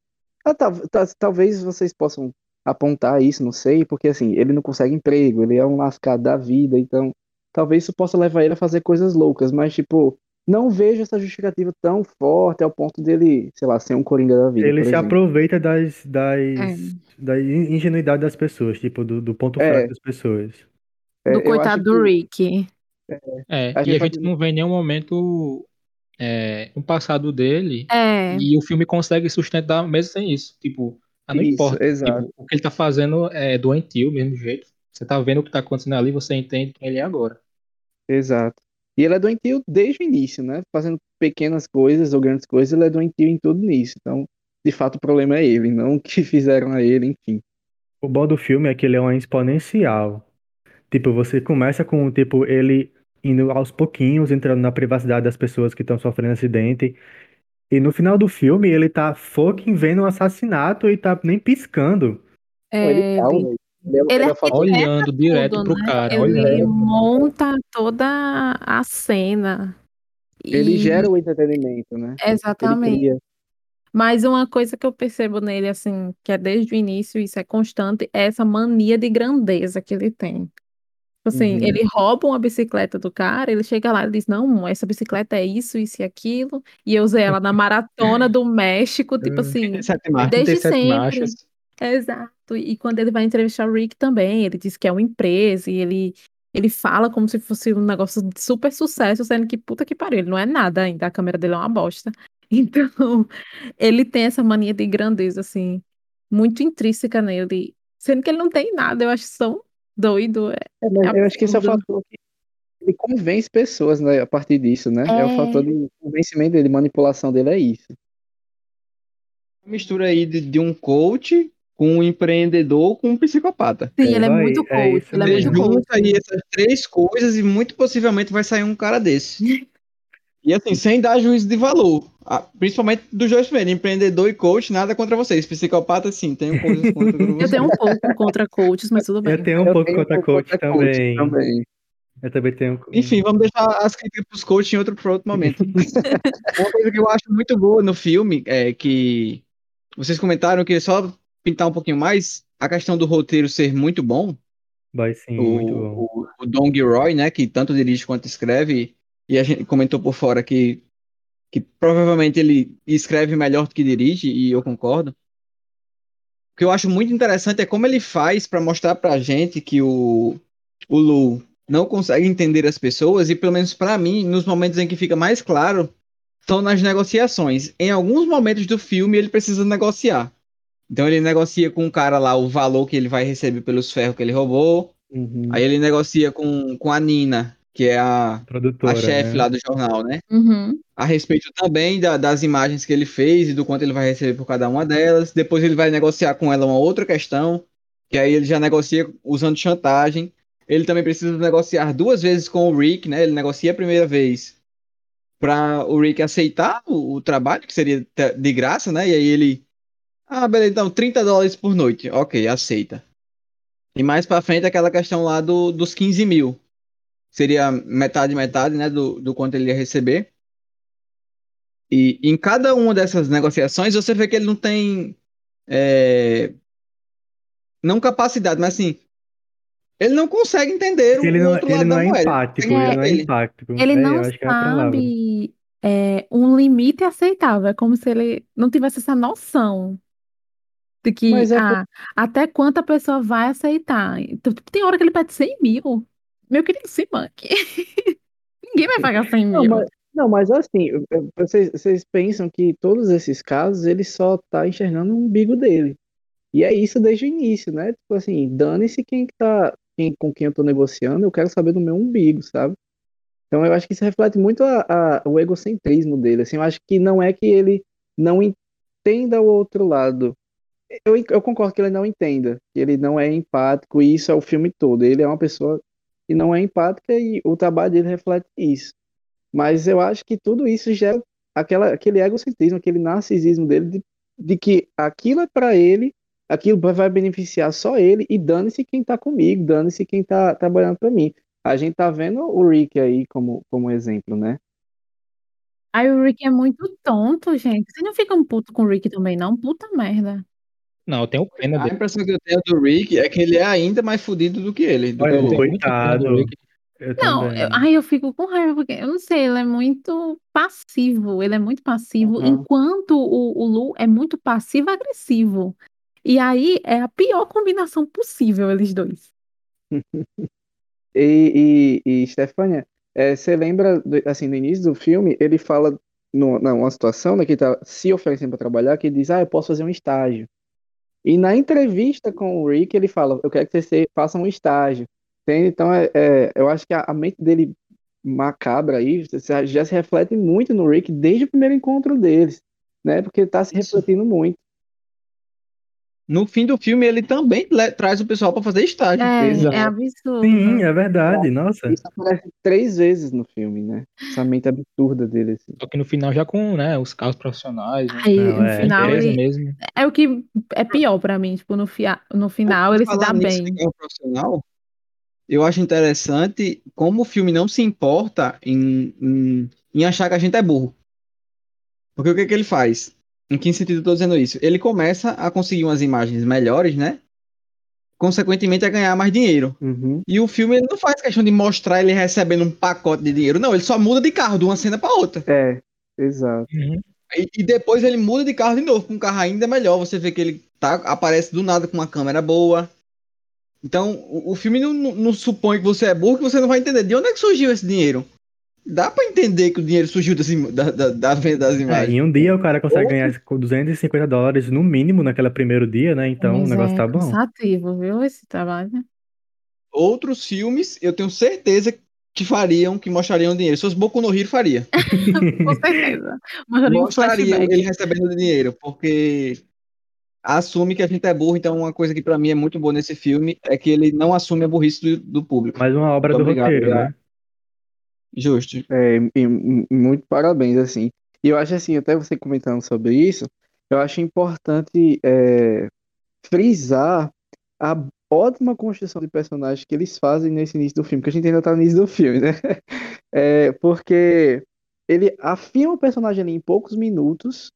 ah, tá- tá- talvez vocês possam apontar isso, não sei, porque assim, ele não consegue emprego, ele é um lascado da vida, então talvez isso possa levar ele a fazer coisas loucas, mas tipo, não vejo essa justificativa tão forte ao ponto dele, sei lá, ser um coringa da vida, Ele por se exemplo. aproveita das, das, É. da in- ingenuidade das pessoas, tipo, do, do ponto É. fraco das pessoas. É, Do coitado do que- Rick. É, A e gente a pode- gente não vê em nenhum momento é, um passado dele É. e o filme consegue sustentar mesmo sem isso. Tipo, ah, não Isso, importa. exato. Tipo, o que ele tá fazendo é doentio, mesmo jeito. Você tá vendo o que tá acontecendo ali, você entende quem ele é agora. Exato. E ele é doentio desde o início, né? Fazendo pequenas coisas ou grandes coisas, ele é doentio em tudo nisso. Então, de fato, o problema é ele, não *laughs* o que fizeram a ele, enfim. O bom do filme é que ele é uma exponencial. Tipo, você começa com, tipo, ele indo aos pouquinhos, entrando na privacidade das pessoas que estão sofrendo acidente. E no final do filme, ele tá fucking vendo um assassinato e tá nem piscando. É, ele tá, ele-. Ele é, ele ele é é o fator- Olhando direto tudo, pro né? cara, Ele olhando. monta toda a cena. ele E- gera o entretenimento, né? Ele Exatamente. Mas uma coisa que eu percebo nele, assim, que é desde o início, isso é constante, é essa mania de grandeza que ele tem. Assim, Uhum. ele rouba uma bicicleta do cara, ele chega lá e diz, não, essa bicicleta é isso, isso e aquilo, e eu usei ela na maratona do México, tipo assim, Sete marcas. desde 37 sempre. marchas. Exato. E quando ele vai entrevistar o Rick também, ele diz que é uma empresa e ele, ele fala como se fosse um negócio de super sucesso, sendo que puta que pariu, ele não é nada ainda, a câmera dele é uma bosta. *laughs* Então, ele tem essa mania de grandeza, assim, muito intrínseca nele, sendo que ele não tem nada, eu acho tão doido. É, É, mas eu acho que esse é o fator que ele convence pessoas, né, a partir disso, né? É, o É. fator de convencimento dele, manipulação dele, é isso. mistura aí de, de um coach com um empreendedor com um psicopata. Sim, É, ele é muito é coach, isso ele é Você mesmo. muito coach. junta aí essas três coisas e muito possivelmente vai sair um cara desse. *laughs* E assim, sem dar juízo de valor. Ah, Principalmente dos dois primeiros, empreendedor e coach, nada contra vocês. Psicopata, sim, tenho coisas contra Eu vocês. tenho um pouco contra coaches, mas tudo bem. Eu tenho um Eu pouco tenho contra um coach contra coach também. também. Eu também tenho. Enfim, vamos deixar as críticas pros coaches em outro, outro momento. *laughs* Uma coisa que eu acho muito boa no filme é que vocês comentaram que só pintar um pouquinho mais a questão do roteiro ser muito bom. Vai sim, o, muito bom. o, o Don Gilroy, né, que tanto dirige quanto escreve, e a gente comentou por fora que, que provavelmente ele escreve melhor do que dirige, e eu concordo. O que eu acho muito interessante é como ele faz para mostrar pra gente que o, o Lu não consegue entender as pessoas, e pelo menos para mim, nos momentos em que fica mais claro, são nas negociações. Em alguns momentos do filme ele precisa negociar. Então ele negocia com o cara lá o valor que ele vai receber pelos ferros que ele roubou. Uhum. Aí ele negocia com, com a Nina, que é a, Produtora, a chefe né? lá do jornal, né? Uhum. A respeito também da- das imagens que ele fez e do quanto ele vai receber por cada uma delas. Depois ele vai negociar com ela uma outra questão, que aí ele já negocia usando chantagem. Ele também precisa negociar duas vezes com o Rick, né? Ele negocia a primeira vez pra o Rick aceitar o, o trabalho, que seria de graça, né? E aí ele. Ah, beleza, então 30 dólares por noite. Ok, aceita. E mais pra frente aquela questão lá do, dos 15 mil. Seria metade, metade, né? Do, do quanto ele ia receber. E em cada uma dessas negociações você vê que ele não tem. é, não capacidade, mas assim. Ele não consegue entender Ele o não, outro ele lado não da é moeda. empático, ele não é ele. empático. Ele É, não é sabe é, um limite aceitável. É como se ele não tivesse essa noção de que é por- ah, até quanto a pessoa vai aceitar. Então, tipo, tem hora que ele pede 100 mil. Meu querido, se. *laughs* Ninguém vai pagar 100 Não, mil. mas, não, mas assim, vocês, vocês pensam que todos esses casos ele só tá enxergando o umbigo dele. E é isso desde o início, né? Tipo assim, dane-se quem que tá, quem, com quem eu tô negociando, eu quero saber do meu umbigo, sabe? Então eu acho que isso reflete muito a, a- o egocentrismo dele. Assim, eu acho que não é que ele não entenda o outro lado. Eu, eu concordo que ele não entenda, que ele não é empático, e isso é o filme todo. Ele é uma pessoa que não é empática e o trabalho dele reflete isso. Mas eu acho que tudo isso gera aquela, aquele egocentrismo, aquele narcisismo dele de, de que aquilo é para ele, aquilo vai beneficiar só ele e dane-se quem tá comigo, dane-se quem tá trabalhando para mim. A gente tá vendo o Rick aí como, como exemplo, né? Aí o Rick é muito tonto, gente. Vocês não ficam puto com o Rick também, não? Puta merda. Não, eu tenho pena A dele. impressão que eu tenho do Rick é que ele é ainda mais fodido do que ele. do Olha, o- coitado. Rick. Eu Não, eu, ai, eu fico com raiva, porque eu não sei, ele é muito passivo. Ele é muito passivo, Uhum. enquanto o, o Lu é muito passivo-agressivo. E aí é a pior combinação possível, eles dois. *laughs* E, e, e Stefania, é, você lembra, do- assim, no início do filme, ele fala no, numa situação, né, que ele tá se oferecendo para trabalhar, que ele diz, ah, eu posso fazer um estágio. E na entrevista com o Rick, ele fala, eu quero que você faça um estágio. Entende? Então, é, é, eu acho que a, a mente dele macabra aí já, se reflete muito no Rick desde o primeiro encontro deles, né? Porque ele tá se refletindo muito. No fim do filme, ele também traz o pessoal pra fazer estágio. É, Exato. é absurdo. Sim, é verdade, nossa. Isso aparece três vezes no filme, né? Essa mente absurda dele, assim. Só que no final já com, né, os carros profissionais, né, Aí, Não, no é. final, ele, mesmo. é o que é pior pra mim. Tipo, no, fia, no final, ele se dá nisso bem. carro profissional, eu acho interessante como o filme não se importa em, em, em achar que a gente é burro. Porque o que, que ele faz? Em que sentido eu tô dizendo isso? Ele começa a conseguir umas imagens melhores, né? Consequentemente, a ganhar mais dinheiro. Uhum. E o filme ele não faz questão de mostrar ele recebendo um pacote de dinheiro. Não, ele só muda de carro de uma cena para outra. É, exato. Uhum. E, e depois ele muda de carro de novo, com um carro ainda melhor. Você vê que ele tá, aparece do nada com uma câmera boa. Então, o, o filme não, não- não supõe que você é burro, que você não vai entender de onde é que surgiu esse dinheiro. Dá pra entender que o dinheiro surgiu das da, da, da venda das É, imagens. em um dia o cara consegue Ou- ganhar com 250 dólares no mínimo naquele primeiro dia, né? Então o Mas negócio é tá bom. cansativo, viu, esse trabalho. Outros filmes, eu tenho certeza que fariam, que mostrariam dinheiro. Se fosse Boku no Hero, faria. *laughs* Com certeza. Mostraria um Mostrariam ele recebendo dinheiro, porque assume que a gente é burro. Então, uma coisa que pra mim é muito boa nesse filme é que ele não assume a burrice do, do público. Mais uma obra Muito do obrigado, roteiro, né? Justo. É, e, muito parabéns, assim. E eu acho assim, até você comentando sobre isso, eu acho importante é, frisar a ótima construção de personagens que eles fazem nesse início do filme, que a gente ainda tá no início do filme, né? *laughs* É, porque ele afirma o personagem ali em poucos minutos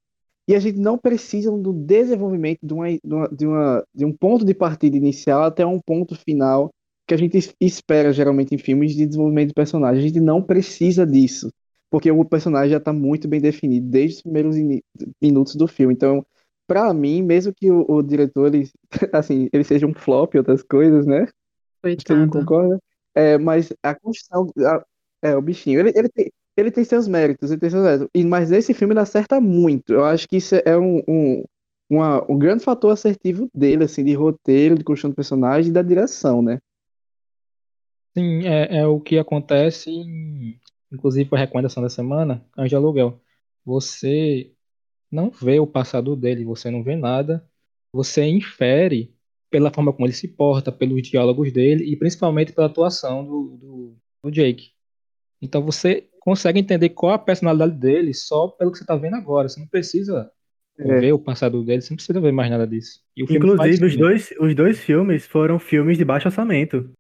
e a gente não precisa do desenvolvimento de, uma, de, uma- de um ponto de partida inicial até um ponto final que a gente es- espera geralmente em filmes de desenvolvimento de personagem. A gente não precisa disso, porque o personagem já está muito bem definido desde os primeiros minutos do filme. Então, para mim, mesmo que o, o diretor ele, *laughs* assim, ele seja um flop e outras coisas, né? Mundo Coitado. concorda? É, mas a construção, a- é, o bichinho, ele, ele tem, ele tem seus méritos, ele tem seus méritos. E, mas nesse filme ele acerta muito. Eu acho que isso é um, um, uma- um grande fator assertivo dele, assim, de roteiro, de construção de personagem e da direção, né? Sim, é, é o que acontece, inclusive foi a recomendação da semana, Anjo Aluguel. Você não vê o passado dele, você não vê nada, você infere pela forma como ele se porta, pelos diálogos dele e principalmente pela atuação do, do, do Jake. Então você consegue entender qual a personalidade dele só pelo que você tá vendo agora. Você não precisa É. ver o passado dele, você não precisa ver mais nada disso. Inclusive, os dois, os dois filmes foram filmes de baixo orçamento.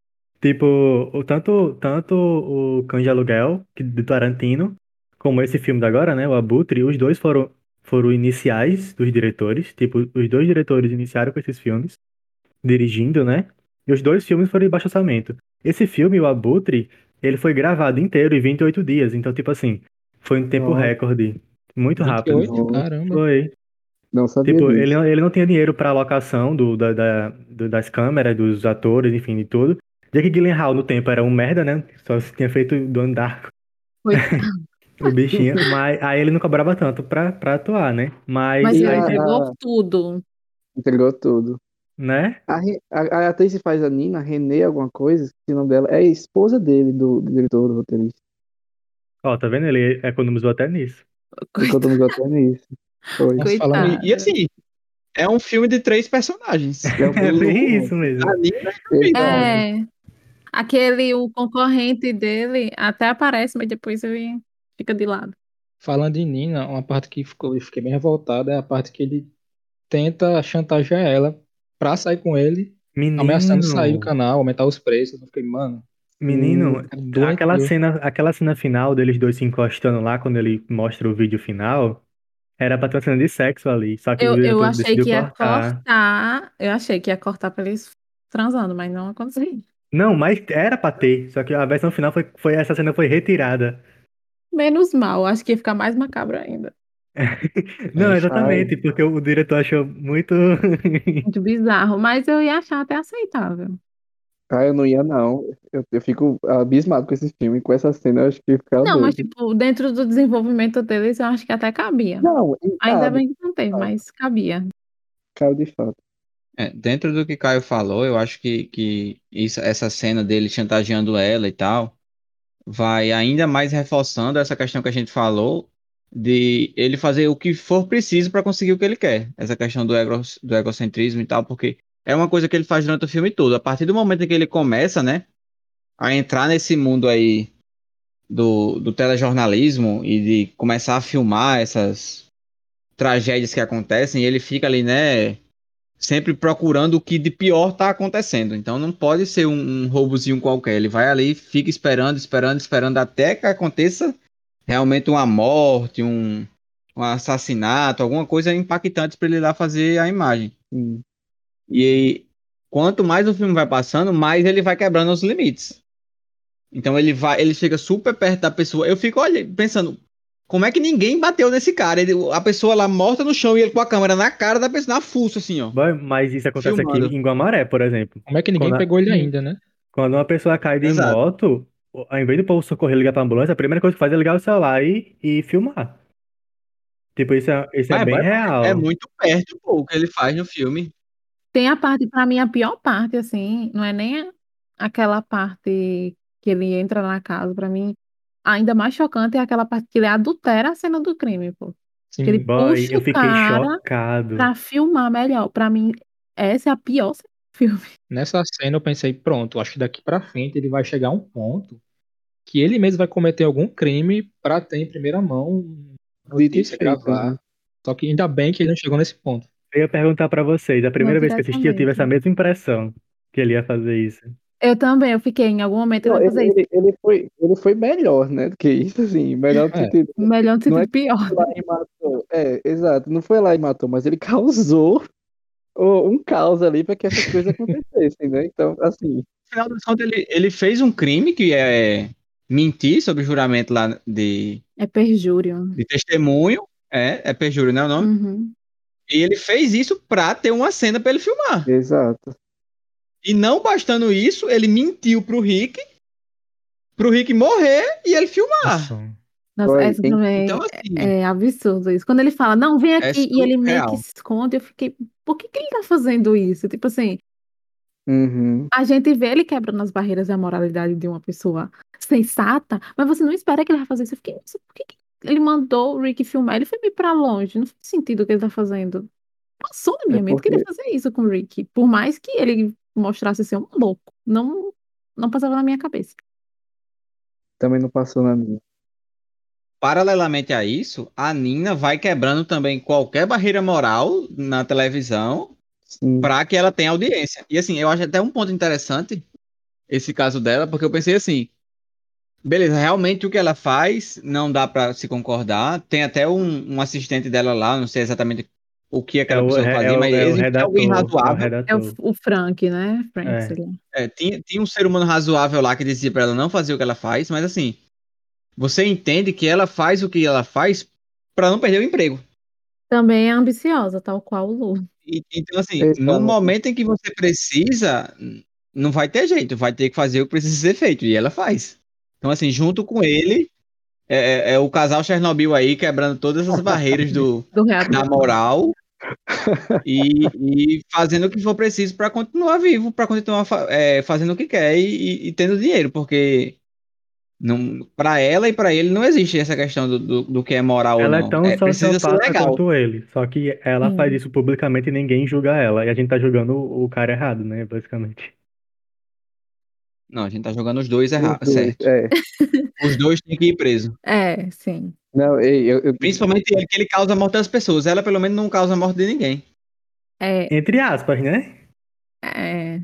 Tipo, o, tanto, tanto o Cães de Aluguel, que, do Tarantino, como esse filme da agora, né, o Abutre, os dois foram, foram iniciais dos diretores. Tipo, os dois diretores iniciaram com esses filmes, dirigindo, né? E os dois filmes foram de baixo orçamento. Esse filme, o Abutre, ele foi gravado inteiro em 28 dias. Então, tipo assim, foi um tempo Nossa. recorde. Muito rápido. 28? Caramba. Foi. Não sabia Tipo, disso. ele, não- ele não tinha dinheiro pra alocação do, da, da- do- das câmeras, dos atores, enfim, de tudo. Jake Gyllenhaal no tempo era um merda, né? Só tinha feito Darko, Coitado. *laughs* o bichinho. mas aí ele não cobrava tanto pra, pra atuar, né? Mas, Mas ele aí, a- entregou tudo. Entregou tudo. né? A, a, a atriz que faz a Nina, Renê alguma coisa, que o nome dela é a esposa dele, do, do diretor, do roteirista. Ó, tá vendo? Ele economizou até nisso. Encontramos até nisso. Foi. Coitado. E, e assim, é um filme de três personagens. É o *laughs* É bem isso mesmo. A Nina Exato. É. Aquele, o concorrente dele até aparece, mas depois ele fica de lado. Falando em Nina, uma parte que ficou, eu fiquei bem revoltado é a parte que ele tenta chantagear ela pra sair com ele, Menino, ameaçando sair do canal, aumentar os preços. Eu fiquei, mano, menino, Hum, aquela cena, aquela cena final deles dois se encostando lá, quando ele mostra o vídeo final, era pra ter uma cena de sexo ali. Só que o Eu, eu achei que ia cortar. cortar. Eu achei que ia cortar pra eles transando, mas não aconteceu. Não, mas era pra ter. Só que a versão final foi, foi essa cena foi retirada. Menos mal, acho que ia ficar mais macabro ainda. *laughs* Não, exatamente, porque o diretor achou muito. *laughs* Muito bizarro, mas eu ia achar até aceitável. Ah, eu não ia, não. Eu, eu fico abismado com esse filme, com essa cena, eu acho que ia ficar Não, mas doido. tipo, dentro do desenvolvimento deles, eu acho que até cabia. Não, e Ainda cabe, bem que não teve, mas cabia. cabe de fato. É, dentro do que Caio falou, eu acho que, que isso, essa cena dele chantageando ela e tal, vai ainda mais reforçando essa questão que a gente falou de ele fazer o que for preciso para conseguir o que ele quer. Essa questão do, ego, do egocentrismo e tal, porque é uma coisa que ele faz durante o filme todo. A partir do momento em que ele começa, né, a entrar nesse mundo aí do, do telejornalismo e de começar a filmar essas tragédias que acontecem, ele fica ali, né, sempre procurando o que de pior tá acontecendo. Então não pode ser um, um roubozinho qualquer. Ele vai ali, fica esperando, esperando, esperando até que aconteça realmente uma morte, um, um assassinato, alguma coisa impactante para ele lá fazer a imagem. E quanto mais o filme vai passando, mais ele vai quebrando os limites. Então ele vai, ele chega super perto da pessoa. Eu fico olha, pensando, como é que ninguém bateu nesse cara? Ele- a pessoa lá morta no chão e ele com a câmera na cara da pessoa, na fuça, assim, ó. Mas isso acontece Filmando. aqui em Guamaré, por exemplo. como é que ninguém Quando a- pegou ele ainda, né? Quando uma pessoa cai de Exato. moto, ao invés do povo socorrer e ligar pra ambulância, a primeira coisa que faz é ligar o celular e, e filmar. Tipo, isso é, isso é Mas bem é- real. É muito perto pô, o que ele faz no filme. Tem a parte, pra mim, a pior parte, assim, não é nem a- aquela parte que ele entra na casa, pra mim, ainda mais chocante é aquela parte que ele adultera a cena do crime, pô. Sim, Que ele Boy, puxa eu fiquei cara chocado. pra filmar melhor. Pra mim, essa é a pior cena do filme. Nessa cena eu pensei, pronto, acho que daqui pra frente ele vai chegar a um ponto que ele mesmo vai cometer algum crime pra ter em primeira mão notícia, gravar. né? Só que ainda bem que ele não chegou nesse ponto. Eu ia perguntar pra vocês, a primeira vez que assisti, eu tive essa mesma impressão que ele ia fazer isso. Eu também, eu fiquei, em algum momento ele Não, ele, ele, ele foi, ele foi melhor, né, do que isso, assim, melhor no É. sentido. Melhor no Não é sentido pior. foi lá e matou. É, exato. Não foi lá e matou, mas ele *laughs* causou um caos ali para que essas coisas acontecessem, né? Então, assim, No final das contas, ele, ele fez um crime que é mentir sobre o juramento lá de, É perjúrio. de testemunho. É, é perjúrio, não é o nome? Uhum. E ele fez isso pra ter uma cena pra ele filmar. exato. E não bastando isso, ele mentiu pro Rick, pro Rick morrer e ele filmar. Nossa. Nossa, essa tem- também Então, assim, é absurdo isso. Quando ele fala, não, vem É aqui, e ele meio que se esconde, eu fiquei, por que que ele tá fazendo isso? Tipo assim, Uhum. a gente vê ele quebrando as barreiras da moralidade de uma pessoa sensata, mas você não espera que ele vai fazer isso. Eu fiquei, por que que ele mandou o Rick filmar? Ele foi meio pra longe, não faz sentido o que ele tá fazendo. Passou na minha É mente que ele ia porque- fazer isso com o Rick, por mais que ele mostrasse ser um louco. Não, não passava na minha cabeça. Também não passou na minha. paralelamente a isso, a Nina vai quebrando também qualquer barreira moral na televisão para que ela tenha audiência. E assim, eu acho até um ponto interessante esse caso dela, porque eu pensei assim, beleza, realmente o que ela faz não dá para se concordar. Tem até um, um assistente dela lá, não sei exatamente o que aquela É o- pessoa é- fazia, é o- mas é o existe redator, alguém é o razoável. É o, o Frank, né? Frank, É. sei lá. É, tinha, tinha um ser humano razoável lá que dizia pra ela não fazer o que ela faz, mas assim, você entende que ela faz o que ela faz pra não perder o emprego. Também é ambiciosa, tal qual o Lu. E- então, assim, Exato. no momento em que você precisa, não vai ter jeito, vai ter que fazer o que precisa ser feito, e ela faz. Então, assim, junto com ele, é, é- é o casal Chernobyl aí quebrando todas as barreiras do, *laughs* Do da moral *laughs* e, e fazendo o que for preciso para continuar vivo, para continuar fa- é, fazendo o que quer e, e- e tendo dinheiro, porque não, para ela e para ele não existe essa questão do, do, do que é moral Ela ou é não. tão precisa ser sociopata legal. quanto ele. Só que ela Hum. faz isso publicamente e ninguém julga ela. E a gente tá julgando o cara errado, né? Basicamente. Não, a gente tá jogando os dois errados, Os dois, certo? É. Os dois têm que ir preso. É, sim. Não, eu, eu, Principalmente ele, que ele causa a morte das pessoas. Ela, pelo menos, não causa a morte de ninguém. É, Entre aspas, né? é.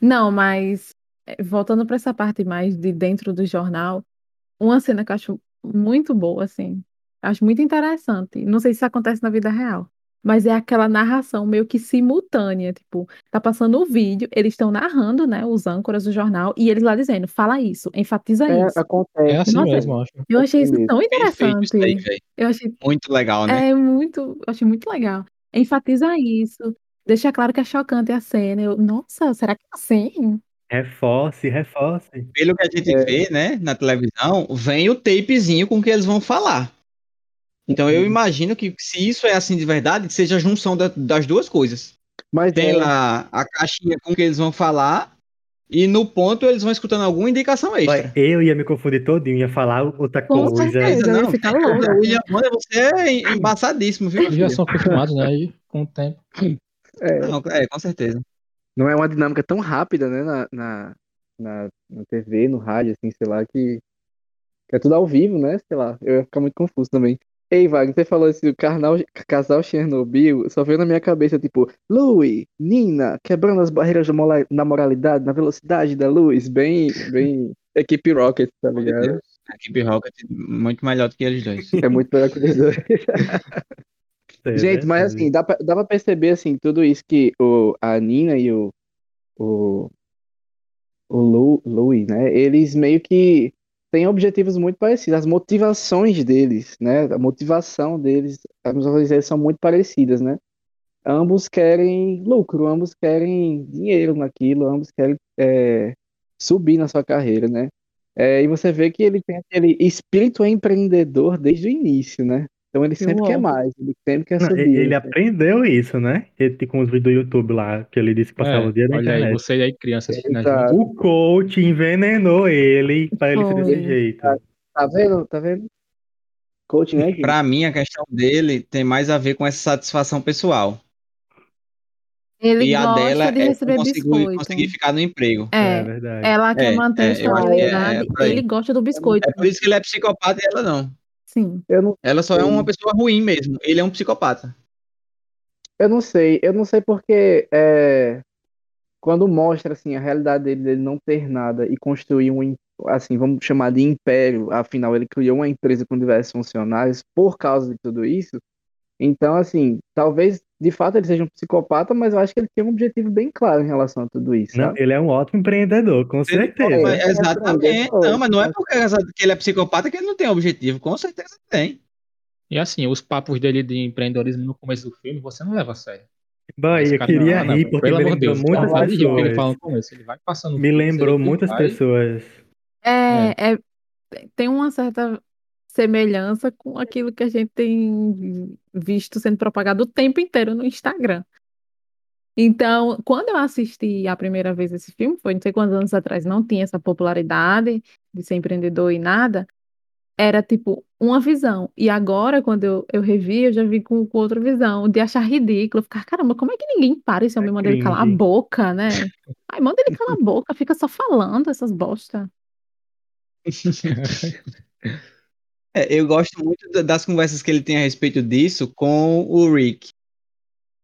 Não, mas é, voltando para essa parte mais de dentro do jornal, uma cena que eu acho muito boa, assim, acho muito interessante. Não sei se isso acontece na vida real, mas é aquela narração meio que simultânea, tipo, tá passando o vídeo, eles estão narrando, né, os âncoras do jornal, e eles lá dizendo, fala isso, enfatiza é, isso. acontece. É assim Nossa, mesmo, eu acho. Eu achei isso tão Perfeito isso aí, interessante. Eu achei Muito legal, né? É muito, eu achei muito legal. Enfatiza isso. Deixa claro que é chocante a cena. Eu, nossa, será que é assim? Reforce, reforce. Pelo que a gente É. vê, né, na televisão, vem o tapezinho com que eles vão falar. Então eu imagino que se isso é assim de verdade, seja a junção da- das duas coisas. Mas Tem é, lá a caixinha com que eles vão falar e no ponto eles vão escutando alguma indicação extra. Eu ia me confundir todinho, ia falar outra Com coisa. certeza. eu ia ficar. William Bonner, você é embaçadíssimo, viu? Eles já são acostumados, né? e Com o tempo. é, Não, é, com certeza. não é uma dinâmica tão rápida, né, na, na, na, na TV, no rádio, assim, sei lá, que, que é tudo ao vivo, né, sei lá, eu ia ficar muito confuso também. Ei, Wagner, você falou esse carnal, casal Chernobyl, só veio na minha cabeça, tipo, Louie, Nina, quebrando as barreiras da moralidade, na velocidade da luz, bem, bem equipe Rocket, tá ligado? Equipe Rocket muito melhor do que eles dois. É muito melhor que os dois. *laughs* Gente, mas verdade. assim, dá pra, dá pra perceber, assim, tudo isso que o, a Nina e o, o, o Lu, Louis, né, eles meio que têm objetivos muito parecidos, as motivações deles, né, a motivação deles, as motivações são muito parecidas, né, ambos querem lucro, ambos querem dinheiro naquilo, ambos querem é, subir na sua carreira, né, É, e você vê que ele tem aquele espírito empreendedor desde o início, né, então ele sempre quer mais, ele sempre quer subir. ele ele aprendeu isso, né? Ele, com os vídeos do YouTube lá, que ele disse que passava É, o dia na olha aí, internet. você aí, criança assistindo a. O coach envenenou ele pra ele ser desse jeito. Tá vendo? Tá vendo? Coaching é aqui. Pra mim, a questão dele tem mais a ver com essa satisfação pessoal. Ele E a gosta dela de é receber conseguir, biscoito. conseguir ficar no emprego. É, É, verdade. ela quer É, manter a é, que é- estabilidade. é aí. Ele gosta do biscoito. É por isso que ele é psicopata e ela não. Sim. Eu não, Ela só é uma pessoa ruim mesmo. Ele é um psicopata. eu não sei, eu não sei porque é, quando mostra assim a realidade dele, dele não ter nada e construir um, im- assim, vamos chamar de império, afinal ele criou uma empresa com diversos funcionários por causa de tudo isso. Então, assim, talvez de fato ele seja um psicopata, mas eu acho que ele tem um objetivo bem claro em relação a tudo isso, Não, ele é um ótimo empreendedor, com certeza. É, exatamente. é, Não, mas não é porque que ele é psicopata que ele não tem objetivo. Com certeza tem. E assim, os papos dele de empreendedorismo no começo do filme, você não leva a sério. Bah, eu queria não, rir não, porque pelo me amor de lembrou Deus, muitas rir que ele fala pessoas. no começo. Ele vai passando Me lembrou muitas vai- pessoas. É, é, tem uma certa semelhança com aquilo que a gente tem visto sendo propagado o tempo inteiro no Instagram. Então, quando eu assisti a primeira vez esse filme, foi não sei quantos anos atrás, não tinha essa popularidade de ser empreendedor e nada, era tipo uma visão. E agora, quando eu, eu revi, eu já vi com, com outra visão, de achar ridículo, ficar, caramba, como é que ninguém para esse homem É manda ele calar a boca, né? Ai, manda ele calar a boca, fica só falando essas bosta. *laughs* É, eu gosto muito da- das conversas que ele tem a respeito disso com o Rick.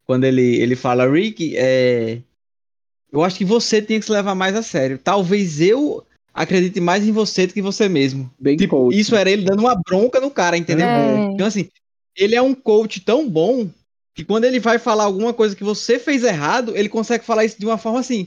Quando ele, ele fala, Rick, é, eu acho que você tem que se levar mais a sério. Talvez eu acredite mais em você do que você mesmo. Bem Tipo, coach. isso era ele dando uma bronca no cara, entendeu? É. Então, assim, ele é um coach tão bom que quando ele vai falar alguma coisa que você fez errado, ele consegue falar isso de uma forma assim.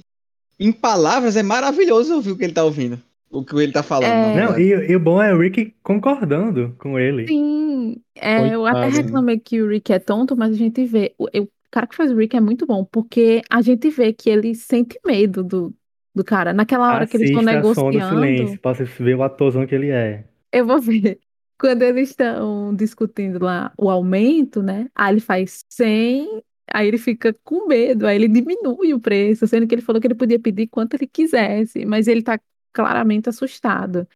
Em palavras, é maravilhoso ouvir o que ele tá ouvindo. O que ele tá falando. É. na Não, e, e o bom é o Rick concordando com ele. Sim, é, eu até Coitado. reclamei que o Rick é tonto, mas a gente vê. O, o cara que faz o Rick é muito bom, porque a gente vê que ele sente medo do, do cara. Naquela hora que eles estão Assista Som do negociando. Silêncio, pra você ver o atorzão que ele é. Eu vou ver. Quando eles estão discutindo lá o aumento, né? Aí ele faz 100, aí ele fica com medo, aí ele diminui o preço, sendo que ele falou que ele podia pedir quanto ele quisesse, mas ele tá claramente assustado.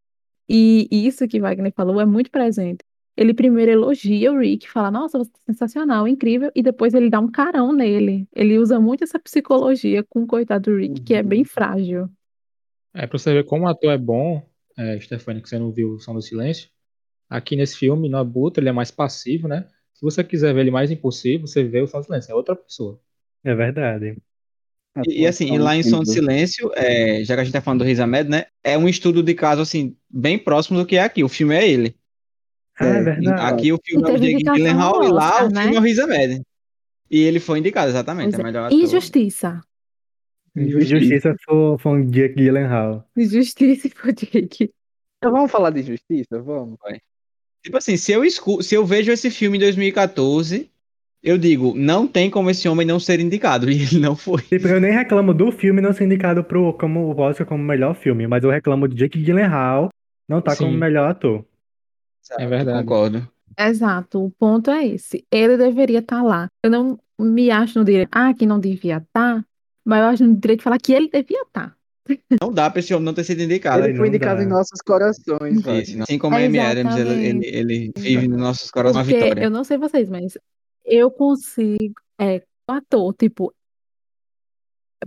E isso que Wagner falou é muito presente. Ele primeiro elogia o Rick, fala, nossa, você é sensacional, incrível, e depois ele dá um carão nele. Ele usa muito essa psicologia com o coitado do Rick, que é bem frágil. É pra você ver como o ator é bom, é, Stefani, que você não viu o Som do Silêncio. Aqui nesse filme, no Abutre, ele é mais passivo, né? Se você quiser ver ele mais impulsivo, você vê o Som do Silêncio, é outra pessoa. É verdade. E, e, assim, e lá em Som de Silêncio, é, já que a gente tá falando do Riz Ahmed, né? É um estudo de caso, assim, bem próximo do que é aqui. O filme é ele. Ah, é É, verdade. Aqui o filme é o Jake Gyllenhaal e lá o filme né? é o Riz Ahmed. E ele foi indicado, exatamente, é é. melhor ator. Injustiça. Injustiça for, for um Jake Gyllenhaal. Injustiça pro Jake. Então vamos falar de justiça? Vamos. Tipo assim, se eu, escu se eu vejo esse filme em 2014, eu digo, não tem como esse homem não ser indicado. *laughs* E ele não foi. Tipo, eu nem reclamo do filme não ser indicado pro, como o Oscar como melhor filme, mas eu reclamo de Jake Gyllenhaal não tá como Sim. melhor ator. É verdade. Concordo. Exato, o ponto é esse. Ele deveria estar lá. Eu não me acho no direito, ah, que não devia estar, mas eu acho no direito de falar que ele devia estar. *laughs* Não dá pra esse homem não ter sido indicado. Ele foi não indicado dá. em nossos corações, Isso, assim como a Amy Adams, ele, ele, ele vive nos nossos corações uma Porque vitória. eu não sei vocês, mas eu consigo. É, o ator, tipo,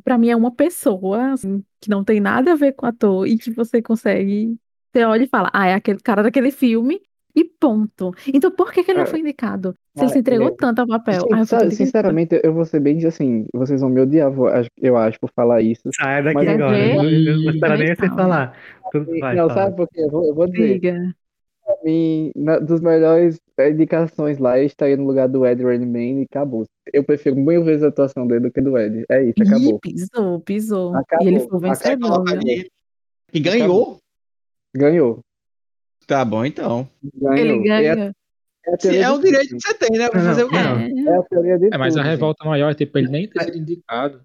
pra mim é uma pessoa assim, que não tem nada a ver com o ator e que você consegue. Você olha e fala, ah, é aquele cara daquele filme e ponto. Então por que que ele não É. foi indicado? Se ele se entregou é. tanto ao papel. Sim, Ah, eu sinceramente, eu vou ser bem assim, vocês vão me odiar, eu acho, por falar isso. Sai daqui Mas- agora. Não vou esperar nem você falar. Tu- vai, não, fala. sabe por quê? Eu vou, eu vou dizer, Diga. Mim, na- dos melhores indicações lá, eu estaria no lugar do Ed Redmayne e acabou. Eu prefiro mil vezes a atuação dele do que do Ed. É isso, Ih, acabou. pisou, pisou. Acabou. E ele foi Acabou. Vencedor, ali. E ganhou. Ganhou. Tá bom, então. Ganhou. Ele É a- ganhou. é a é o direito que você tem, né? Pra fazer o quê? É. É a teoria de É, mas a tudo, gente. revolta maior é tipo ele nem ter sido indicado.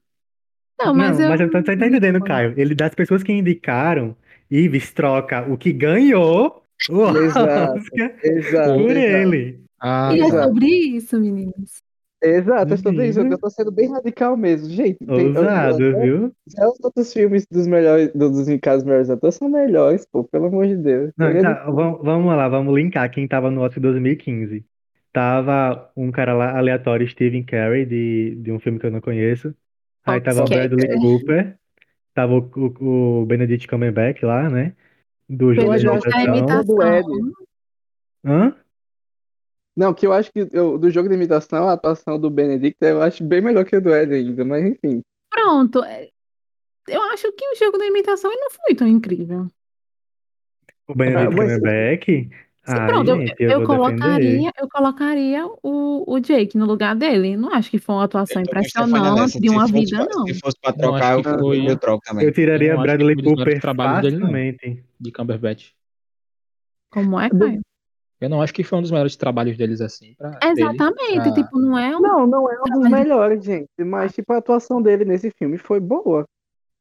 Não, mas não, eu. mas eu tô, tô entendendo, Caio. Ele das pessoas que indicaram, Ives troca o que ganhou Exato. Exato. por exato. ele. Ah, E é Exato. sobre isso, meninos. Exato, é sobre isso. Eu tô sendo bem radical mesmo. Gente, tem- Ousado, eu- viu? já os outros filmes dos melhores, dos indicados melhores atores são melhores, pô, pelo amor de Deus. Não, Teoria tá, vamos, lá, vamos linkar quem tava no Oscar 2015. Tava um cara lá aleatório, Stephen Carey, de, de um filme que eu não conheço. Aí tava o. Bradley Cooper. Tava o, o, o Benedict Cumberbatch lá, né? Do jogo de Pelo da que imitação. do. Ed. Hã? Não, que eu acho que eu- do jogo de imitação, a atuação do Benedict eu acho bem melhor que a do Ed ainda, mas enfim. Pronto. é, Eu acho que o jogo da imitação não foi tão incrível. O Benedict Ah, mas- Cumberbatch. Sim, Ai, pronto, eu, gente, eu eu vou defender. colocaria, eu colocaria o, o Jake no lugar dele. Não acho que foi uma atuação Eu impressionante nessa. de Se uma fosse vida, pra- não. Se fosse pra Não, trocar, eu, foi- eu troco também. Eu tiraria Eu não acho que Bradley Cooper trabalhos dele, não. facilmente. de Cumberbatch. Como é, Caio? Eu não acho que foi um dos melhores trabalhos deles assim. Pra, dele, Exatamente, pra- tipo, não é um. Não, não é um dos melhores, gente, mas tipo a atuação dele nesse filme foi boa.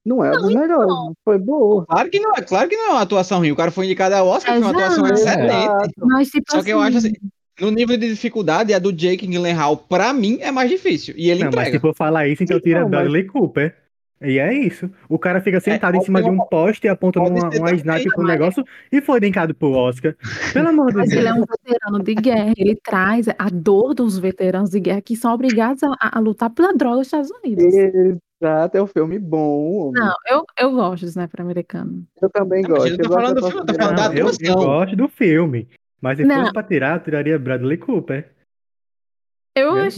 Não é um dos melhores, foi boa. Claro que não é, claro que não é uma atuação ruim. O cara foi indicado ao Oscar, foi uma atuação Exato. excelente. Exato. Mas, tipo Só que eu acho assim, assim, no nível de dificuldade, a do Jake Gyllenhaal, pra mim, é mais difícil. E ele Não, mas entrega. se for falar isso, então Então, tira mas- Bradley Cooper. E é isso. O cara fica sentado em pode cima de um uma- poste apontando pode uma, uma sniper pro mas- negócio e foi indicado pro Oscar. Pelo amor de mas Deus. ele é um veterano de guerra. Ele traz a dor dos veteranos de guerra que são obrigados a, a lutar pela droga dos Estados Unidos. Exato, é um filme bom. homem. Não, eu, eu gosto do sniper americano. Eu também Não, gosto. tá eu gosto falando do filme, tá falando Não, eu, eu gosto do filme. Mas se Não. fosse pra tirar, eu tiraria Bradley Cooper. Eu. Não,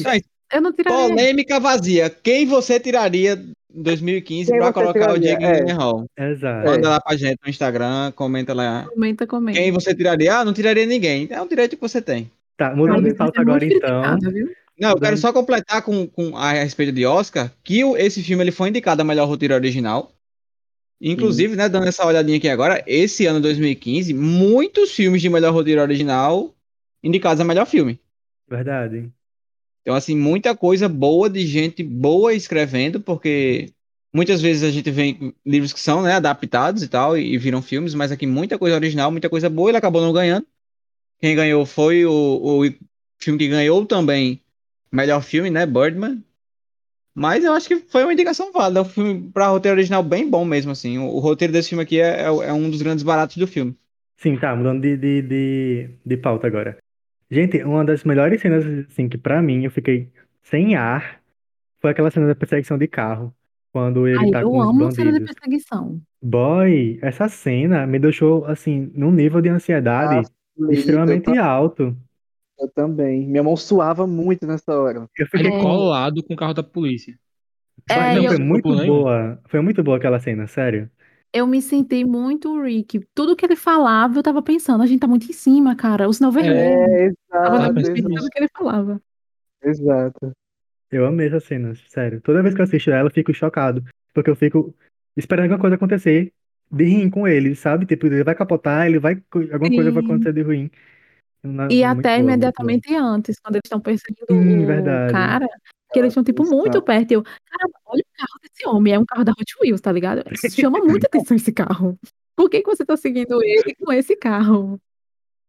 Eu não tiraria. Polêmica vazia. Quem você tiraria em 2015 Quem pra colocar o tiraria? Jake É. Gyllenhaal? Exato. Manda lá pra gente no Instagram, comenta lá. Comenta, comenta. Quem você tiraria? Ah, não tiraria ninguém. É um direito que você tem. Tá, mudando de pauta é agora então. viu? Não, eu quero só completar com, com a, a respeito de Oscar, que o- esse filme ele foi indicado a melhor roteiro original. Inclusive, né, dando essa olhadinha aqui agora, esse ano 2015, muitos filmes de melhor roteiro original indicados a melhor filme. Verdade. Então, assim, muita coisa boa de gente boa escrevendo, porque muitas vezes a gente vê livros que são, né, adaptados e tal, e, e viram filmes, mas aqui muita coisa original, muita coisa boa, ele acabou não ganhando. Quem ganhou foi o, o filme que ganhou também melhor filme, né, Birdman. Mas eu acho que foi uma indicação válida, é um filme para roteiro original bem bom mesmo, assim. O, o roteiro desse filme aqui é, é, é um dos grandes baratos do filme. Sim, tá, mudando de, de, de, de pauta agora. Gente, uma das melhores cenas, assim, que pra mim eu fiquei sem ar foi aquela cena da perseguição de carro. Quando ele Ai, tá eu com os amo cena de perseguição. Boy, essa cena me deixou, assim, num nível de ansiedade extremamente eu, alto. Eu também. Minha mão suava muito nessa hora. Eu fiquei É. colado com o carro da polícia. É, Não, foi eu, muito lembro. boa. Foi muito boa aquela cena, sério. eu me senti muito o Rick. Tudo que ele falava, eu tava pensando, a gente tá muito em cima, cara. O sinal vermelho. É, Tava exato, exato, tudo que ele falava. exato. Eu amei essa cena, sério. Toda vez que eu assisto ela, eu fico chocado. Porque eu fico esperando alguma coisa acontecer de ruim com ele, sabe? Tipo, ele vai capotar, ele vai. Alguma coisa vai Sim. acontecer de ruim. Na- E até boa. imediatamente antes, quando eles estão perseguindo Sim, o verdade. cara, que eles estão, tipo, muito perto. E eu, caramba, olha o carro desse homem, é um carro da Hot Wheels, tá ligado? Chama *laughs* muita atenção esse carro. Por que que você tá seguindo ele com esse carro?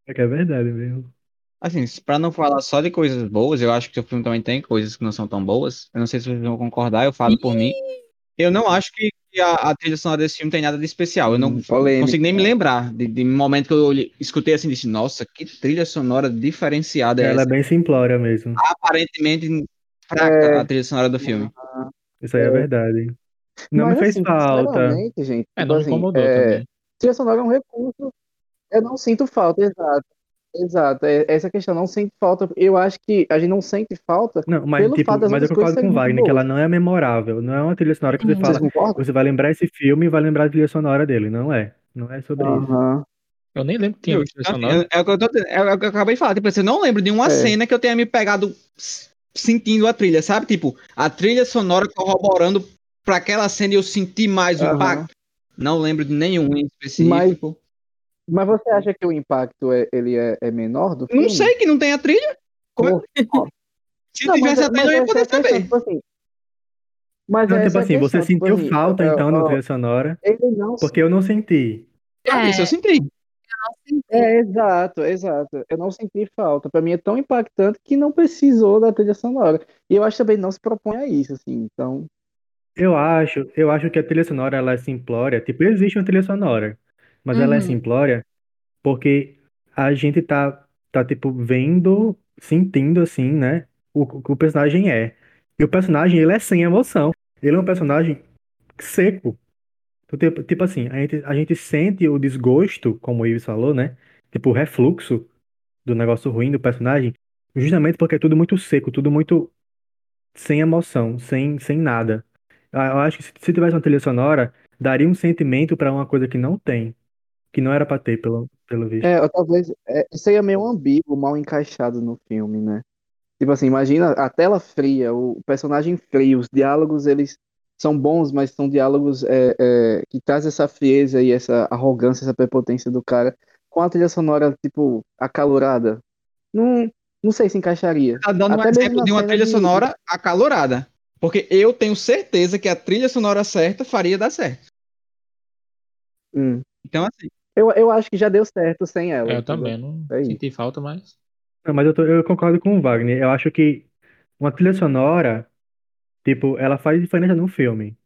É que é verdade mesmo. Assim, pra não falar só de coisas boas, eu acho que o filme também tem coisas que não são tão boas. Eu não sei se vocês vão concordar, eu falo por mim. Eu não acho que a, a trilha sonora desse filme tem nada de especial. Eu não Hum, polêmica. consigo nem me lembrar de, de momento que eu escutei assim e disse, nossa, que trilha sonora diferenciada é Ela é essa. bem simplória mesmo. Aparentemente fraca É. a trilha sonora do filme. Isso aí é É. verdade. Não Mas me fez assim, falta. gente, É, tipo não me assim, incomodou é, também. trilha sonora é um recurso. Eu não sinto falta, exato. Exato, é- essa questão, não sinto falta. Eu acho que a gente não sente falta Não, mas, pelo tipo, fato das mas eu concordo com o Wagner que ela não é memorável. Não é uma trilha sonora que você fala. Concordam? Você vai lembrar esse filme e vai lembrar a trilha sonora dele. Não é. Não é sobre isso. Eu nem lembro que tinha trilha Assim, sonora. É, é o que eu tô é o que eu acabei de falar. Tipo, assim, eu não lembro de uma É. cena que eu tenha me pegado sentindo a trilha, sabe? Tipo, a trilha sonora corroborando pra aquela cena e eu senti mais o impacto. Não lembro de nenhum em específico. Mas você acha que o impacto é, ele é, é menor do Não filme? sei que não tem a trilha. Como é- *laughs* Se Não, tivesse mas, a trilha, mas eu ia é poder a questão, saber. tipo assim. Mas Não, tipo é assim, você tipo sentiu assim, falta é, então na trilha sonora, Ele não. porque eu não senti. Ah, Isso eu senti. É, exato, exato. Eu não senti falta. Pra mim é tão impactante que não precisou da trilha sonora. E eu acho que também não se propõe a isso, assim. Então, Eu acho, eu acho que a trilha sonora ela é simplória. Tipo, existe uma trilha sonora, mas ela é Uhum. simplória porque a gente tá, tá tipo vendo, sentindo assim, né? O, que o personagem é. E o personagem ele é sem emoção. Ele é um personagem seco. Então, tipo, tipo assim, a gente, a gente sente o desgosto, como o Ives falou, né? Tipo, o refluxo do negócio ruim do personagem, justamente porque é tudo muito seco, tudo muito sem emoção, sem, sem nada. Eu acho que se, se tivesse uma trilha sonora, daria um sentimento pra uma coisa que não tem, que não era pra ter, pelo, pelo visto. é, ou talvez. É, isso aí é meio ambíguo, mal encaixado no filme, né? Tipo assim, imagina a tela fria, o personagem frio, os diálogos, eles são bons, mas são diálogos é, é, que traz essa frieza e essa arrogância, essa prepotência do cara, com a trilha sonora, tipo, acalorada. Não, não sei se encaixaria. Tá dando um Até mesmo exemplo de uma trilha de- sonora acalorada. Porque eu tenho certeza que a trilha sonora certa faria dar certo. Hum. Então, assim, Eu, eu acho que já deu certo sem ela. Eu entendeu? também não É isso. senti falta, mas. Não, mas eu, tô- eu concordo com o Wagner. Eu acho que uma trilha sonora, tipo, ela faz diferença no filme.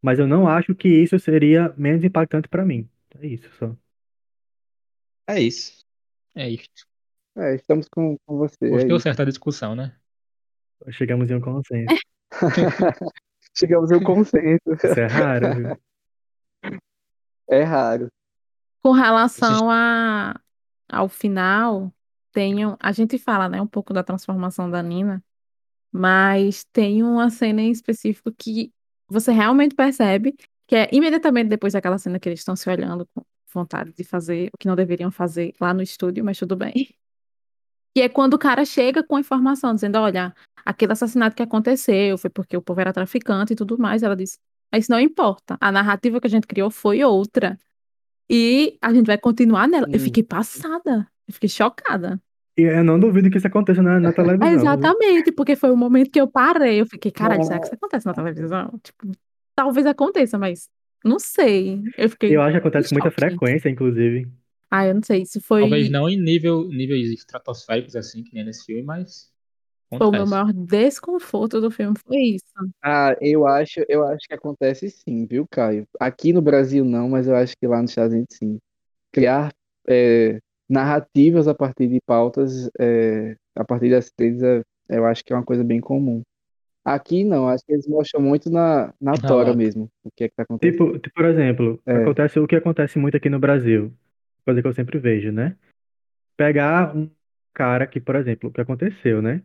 Mas eu não acho que isso seria menos impactante pra mim. É isso só. é isso. É isto. É, estamos com, com você. Hoje é deu isso. certa discussão, né? Chegamos em um consenso. *laughs* Chegamos ao consenso. Isso é raro, viu? É raro. Com relação a ao final, um- a gente fala, né, um pouco da transformação da Nina, mas tem uma cena em específico que você realmente percebe que é imediatamente depois daquela cena que eles estão se olhando com vontade de fazer o que não deveriam fazer lá no estúdio, mas tudo bem. Que é quando o cara chega com a informação, dizendo, olha, aquele assassinato que aconteceu foi porque o povo era traficante e tudo mais. Ela disse, mas isso não importa. A narrativa que a gente criou foi outra. E a gente vai continuar nela. Eu Hum. fiquei passada. Eu fiquei chocada. E eu não duvido que isso aconteça na, na televisão. Viu? exatamente, porque foi o momento que eu parei. Eu fiquei, caralho, será É. que isso acontece na televisão? Tipo, talvez aconteça, mas não sei. Eu fiquei. Eu acho que acontece com muita frequência, inclusive. Ah, eu não sei. Se foi, Talvez não em nível, níveis estratosféricos assim, que nem nesse filme, mas foi o meu maior desconforto do filme. Foi isso. Ah, eu acho, eu acho que acontece sim, viu, Caio? Aqui no Brasil não, mas eu acho que lá nos Estados Unidos sim. Criar é, narrativas a partir de pautas, é, a partir das trilhas, é, eu acho que é uma coisa bem comum. Aqui não, acho que eles mostram muito na, na tora mesmo, o que é que tá acontecendo. Tipo, tipo, por exemplo, É. acontece o que acontece muito aqui no Brasil, coisa que eu sempre vejo, né? Pegar um cara que, por exemplo, o que aconteceu, né?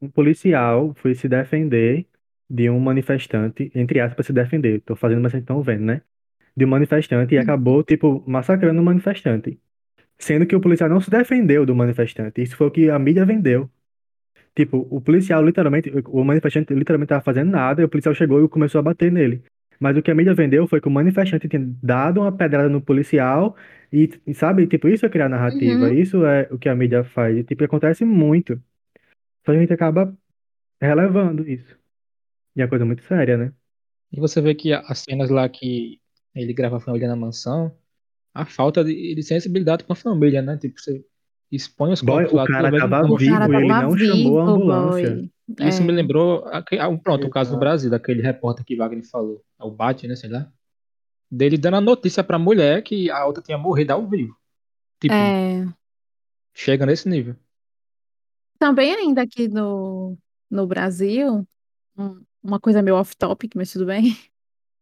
Um policial foi se defender de um manifestante, entre aspas, se defender, tô fazendo, mas vocês estão vendo, né? De um manifestante e acabou, tipo, massacrando o manifestante. Sendo que o policial não se defendeu do manifestante. Isso foi o que a mídia vendeu. Tipo, o policial literalmente, o manifestante literalmente tava fazendo nada, e o policial chegou e começou a bater nele. Mas o que a mídia vendeu foi que o manifestante tinha dado uma pedrada no policial e, sabe, tipo, isso é criar narrativa, Uhum. isso é o que a mídia faz. E, tipo, acontece muito. Só a gente acaba relevando isso. E é coisa muito séria, né? E você vê que as cenas lá que ele grava a família na mansão, a falta de, de sensibilidade com a família, né? Tipo, você expõe os Boy, corpos o lá, cara tudo bem, tava não- O vivo cara e ele tava não chamou a vivo, ambulância. boy. Isso me É. lembrou, ah, pronto, o caso do. Brasil, daquele repórter que Wagner falou, é o Bate, né, sei lá, dele dando a notícia pra mulher que a outra tinha morrido ao vivo. Tipo, É. chega nesse nível. Também ainda aqui no, no Brasil, um- uma coisa meio off-topic, mas tudo bem. *laughs*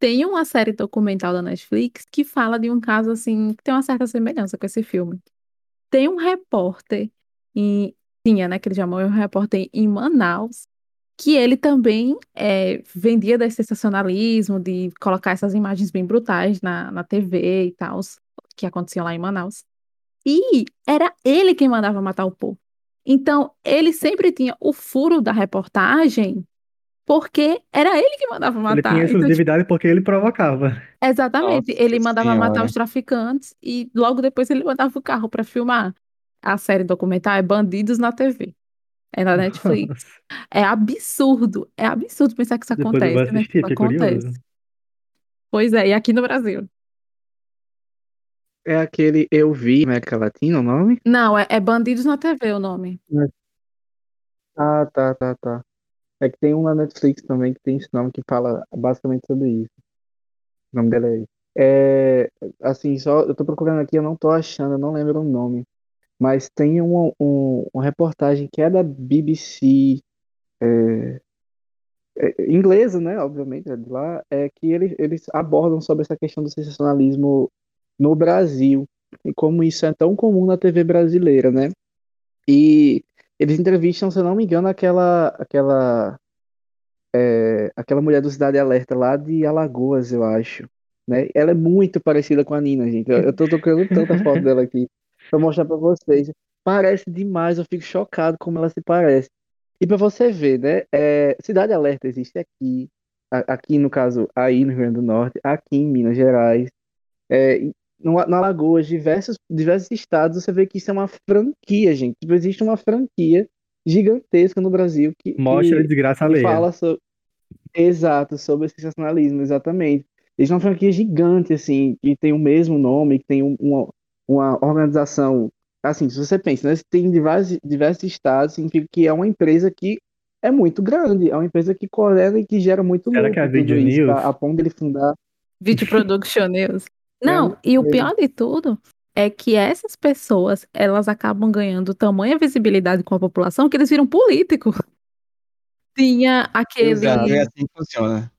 Tem uma série documental da Netflix que fala de um caso assim, que tem uma certa semelhança com esse filme. Tem um repórter em, tinha, né, que ele chamou um repórter em Manaus, que ele também é, vendia desse sensacionalismo, de colocar essas imagens bem brutais na, na TV e tal, que aconteciam lá em Manaus. E era ele quem mandava matar o povo. Então, ele sempre tinha o furo da reportagem, porque era ele que mandava Ele matar. tinha Então, tipo, exclusividade porque ele provocava. exatamente, Nossa ele mandava matar Senhora. os traficantes e logo depois ele mandava o carro para filmar. A série documental é Bandidos na TV. É na Netflix. É absurdo, é absurdo pensar que isso Depois eu vou acontece, né? assistir, Isso curioso. acontece. Pois é, e aqui no Brasil. É aquele Eu Vi América Latina, o nome? Não, é, é Bandidos na TV o nome. Ah, tá, tá, tá. É que tem um na Netflix também que tem esse nome que fala basicamente sobre isso. O nome dela é. É, assim, só eu tô procurando aqui, eu não tô achando, eu não lembro o nome. Mas tem uma, um, uma reportagem que é da BBC, é, é, inglesa, né? Obviamente, é de lá, é que eles, eles abordam sobre essa questão do sensacionalismo no Brasil e como isso é tão comum na TV brasileira, né? E eles entrevistam, se eu não me engano, aquela, aquela, é, aquela mulher do Cidade Alerta lá de Alagoas, eu acho, né? Ela é muito parecida com a Nina, gente. Eu, eu tô tocando tanta foto dela aqui pra mostrar pra vocês. Parece demais, eu fico chocado como ela se parece. E pra você ver, né? é, Cidade Alerta existe aqui, aqui no caso, aí no Rio Grande do Norte, aqui em Minas Gerais, é, no, na Alagoas, diversos, diversos estados, você vê que isso é uma franquia, gente. Tipo, existe uma franquia gigantesca no Brasil que, Mostra a que, desgraça que alheia. fala sobre. Exato, sobre esse sensacionalismo, exatamente. Existe uma franquia gigante, assim, que tem o mesmo nome, que tem um- uma, uma organização. Assim, se você pensa, né? Tem diversos, diversos estados, significa que é uma empresa que é muito grande, é uma empresa que coordena e que gera muito Será lucro, que é a tudo Video isso, News? a, a ponto dele fundar. Vídeo Production News. Não, e o pior de tudo é que essas pessoas, elas acabam ganhando tamanha visibilidade com a população que eles viram político. *laughs* Tinha aquele. Exato, é assim que funciona.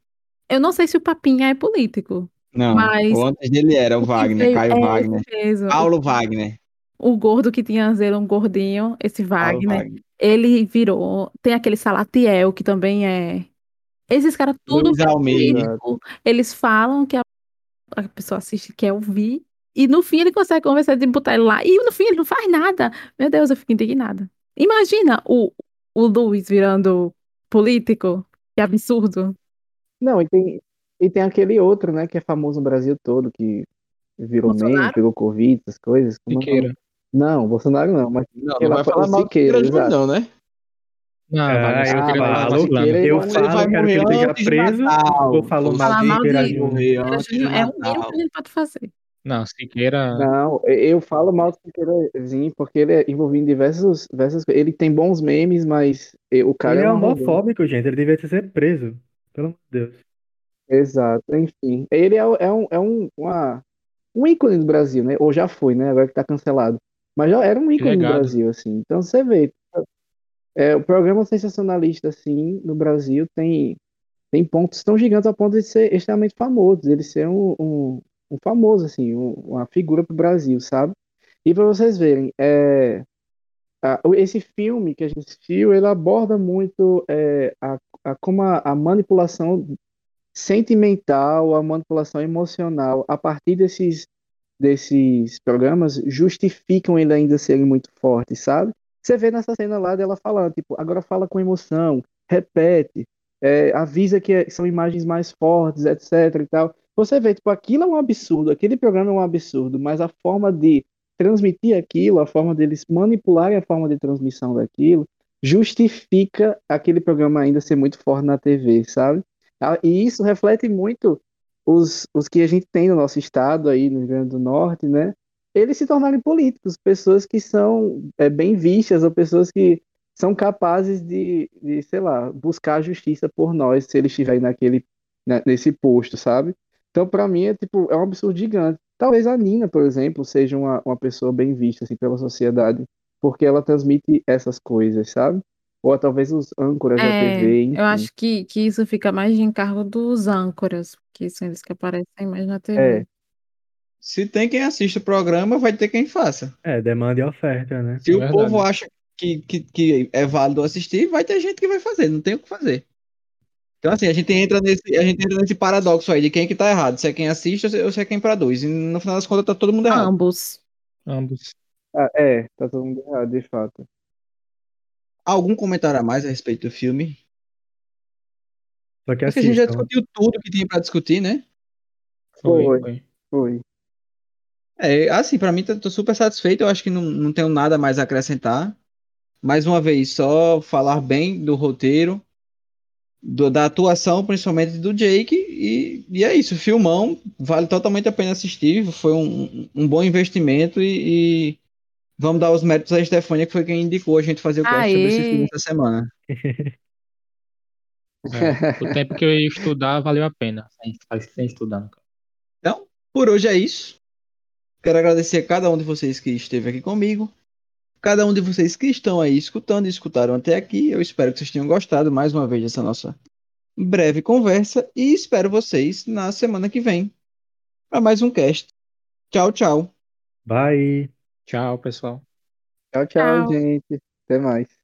Eu não sei se o Papinha é político, Não, Mas- o antes dele era o Wagner, Caio é, Wagner. mesmo. Paulo Wagner. o gordo que tinha dele, um gordinho, esse Wagner, Wagner. ele virou. Tem aquele Salatiel, que também é. Esses caras tudo Luiz Almeida. político. Eles falam que a, a pessoa assiste quer ouvir. E no fim ele consegue convencer de botar ele lá. E no fim ele não faz nada. Meu Deus, eu fico indignada. Imagina o, o Luiz virando político. Que absurdo. Não, e tem, e tem aquele outro, né, que é famoso no Brasil todo, que virou meme, pegou Covid, essas coisas. Siqueira. Não, Bolsonaro não, mas Não, Ele não vai falar mal do Siqueira, não, né? Não, Ah, eu vai falo, Siqueira, eu ele falo, vai quero que ele esteja preso, ou falo mal Falar de Siqueira. Morrer antes de É o mínimo Natal. que a gente pode fazer. Não, Siqueira. Não, eu falo mal do Siqueirazinho porque ele é envolvido em diversos, diversas coisas. Ele tem bons memes, mas o cara Ele é um arrogante. homofóbico, gente. Ele devia ser preso. Pelo amor de Deus. Exato, enfim. Ele é, é um, é um, uma, um ícone do Brasil, né? Ou já foi, né? Agora que tá cancelado. Mas já era um ícone do. Brasil, assim. Então você vê. É, o programa sensacionalista, assim, no Brasil tem, tem pontos tão gigantes a ponto de ser extremamente famoso, ele ser um, um, um famoso, assim, um- uma figura pro Brasil, sabe? E para vocês verem, é, a- o- esse filme que a gente assistiu, ele aborda muito é, a, a, como a, a manipulação sentimental, a manipulação emocional, a partir desses, desses programas, justificam ele ainda serem muito fortes, sabe? Você vê nessa cena lá dela falando, tipo, agora fala com emoção, repete, é, avisa que é- são imagens mais fortes, etc e tal. Você vê, tipo, aquilo é um absurdo, aquele programa é um absurdo, mas a forma de transmitir aquilo, a forma deles manipularem a forma de transmissão daquilo, justifica aquele programa ainda ser muito forte na TV, sabe? Ah, E isso reflete muito os, os que a gente tem no nosso estado aí, no Rio Grande do Norte, né? Eles se tornarem políticos, pessoas que são é, bem vistas ou pessoas que são capazes de, de, sei lá, buscar a justiça por nós se eles estiverem naquele, né, nesse posto, sabe? Então, para mim, é tipo, é um absurdo gigante. Talvez a Nina, por exemplo, seja uma, uma pessoa bem vista assim, pela sociedade, porque ela transmite essas coisas, sabe? Ou talvez os âncoras da É, TV, enfim. eu acho que, que isso fica mais de encargo dos âncoras, porque são eles que aparecem mais na TV. É. Se tem quem assiste o programa, vai ter quem faça. É, demanda e oferta, né? Se É o verdade. povo acha que, que, que é válido assistir, vai ter gente que vai fazer, não tem o que fazer. Então, assim, a gente entra nesse, a gente entra nesse paradoxo aí de quem que tá errado, se é quem assiste ou se, é quem produz. E no final das contas tá todo mundo errado. Ambos. Ambos. Ah, é, tá todo mundo errado, de fato. Algum comentário a mais a respeito do filme? Só que Porque a gente já assistam. discutiu tudo que tinha pra discutir, né? Foi, Foi. foi. É, assim, pra mim, tô, tô super satisfeito. Eu acho que não, não tenho nada mais a acrescentar. Mais uma vez, só falar bem do roteiro, do- da atuação, principalmente do Jake. E, e é isso, filmão, vale totalmente a pena assistir. Foi um, um bom investimento e, e vamos dar os méritos a Estefânia, que foi quem indicou a gente fazer o cast sobre esse filme essa semana. É, o tempo que eu ia estudar valeu a pena. Sem, sem estudar. Então, por hoje é isso. Quero agradecer a cada um de vocês que esteve aqui comigo. Cada um de vocês que estão aí escutando e escutaram até aqui. Eu espero que vocês tenham gostado mais uma vez dessa nossa breve conversa. E espero vocês na semana que vem para mais um cast. Tchau, tchau. Bye. Tchau, pessoal. Tchau, tchau, Tchau. gente. Até mais.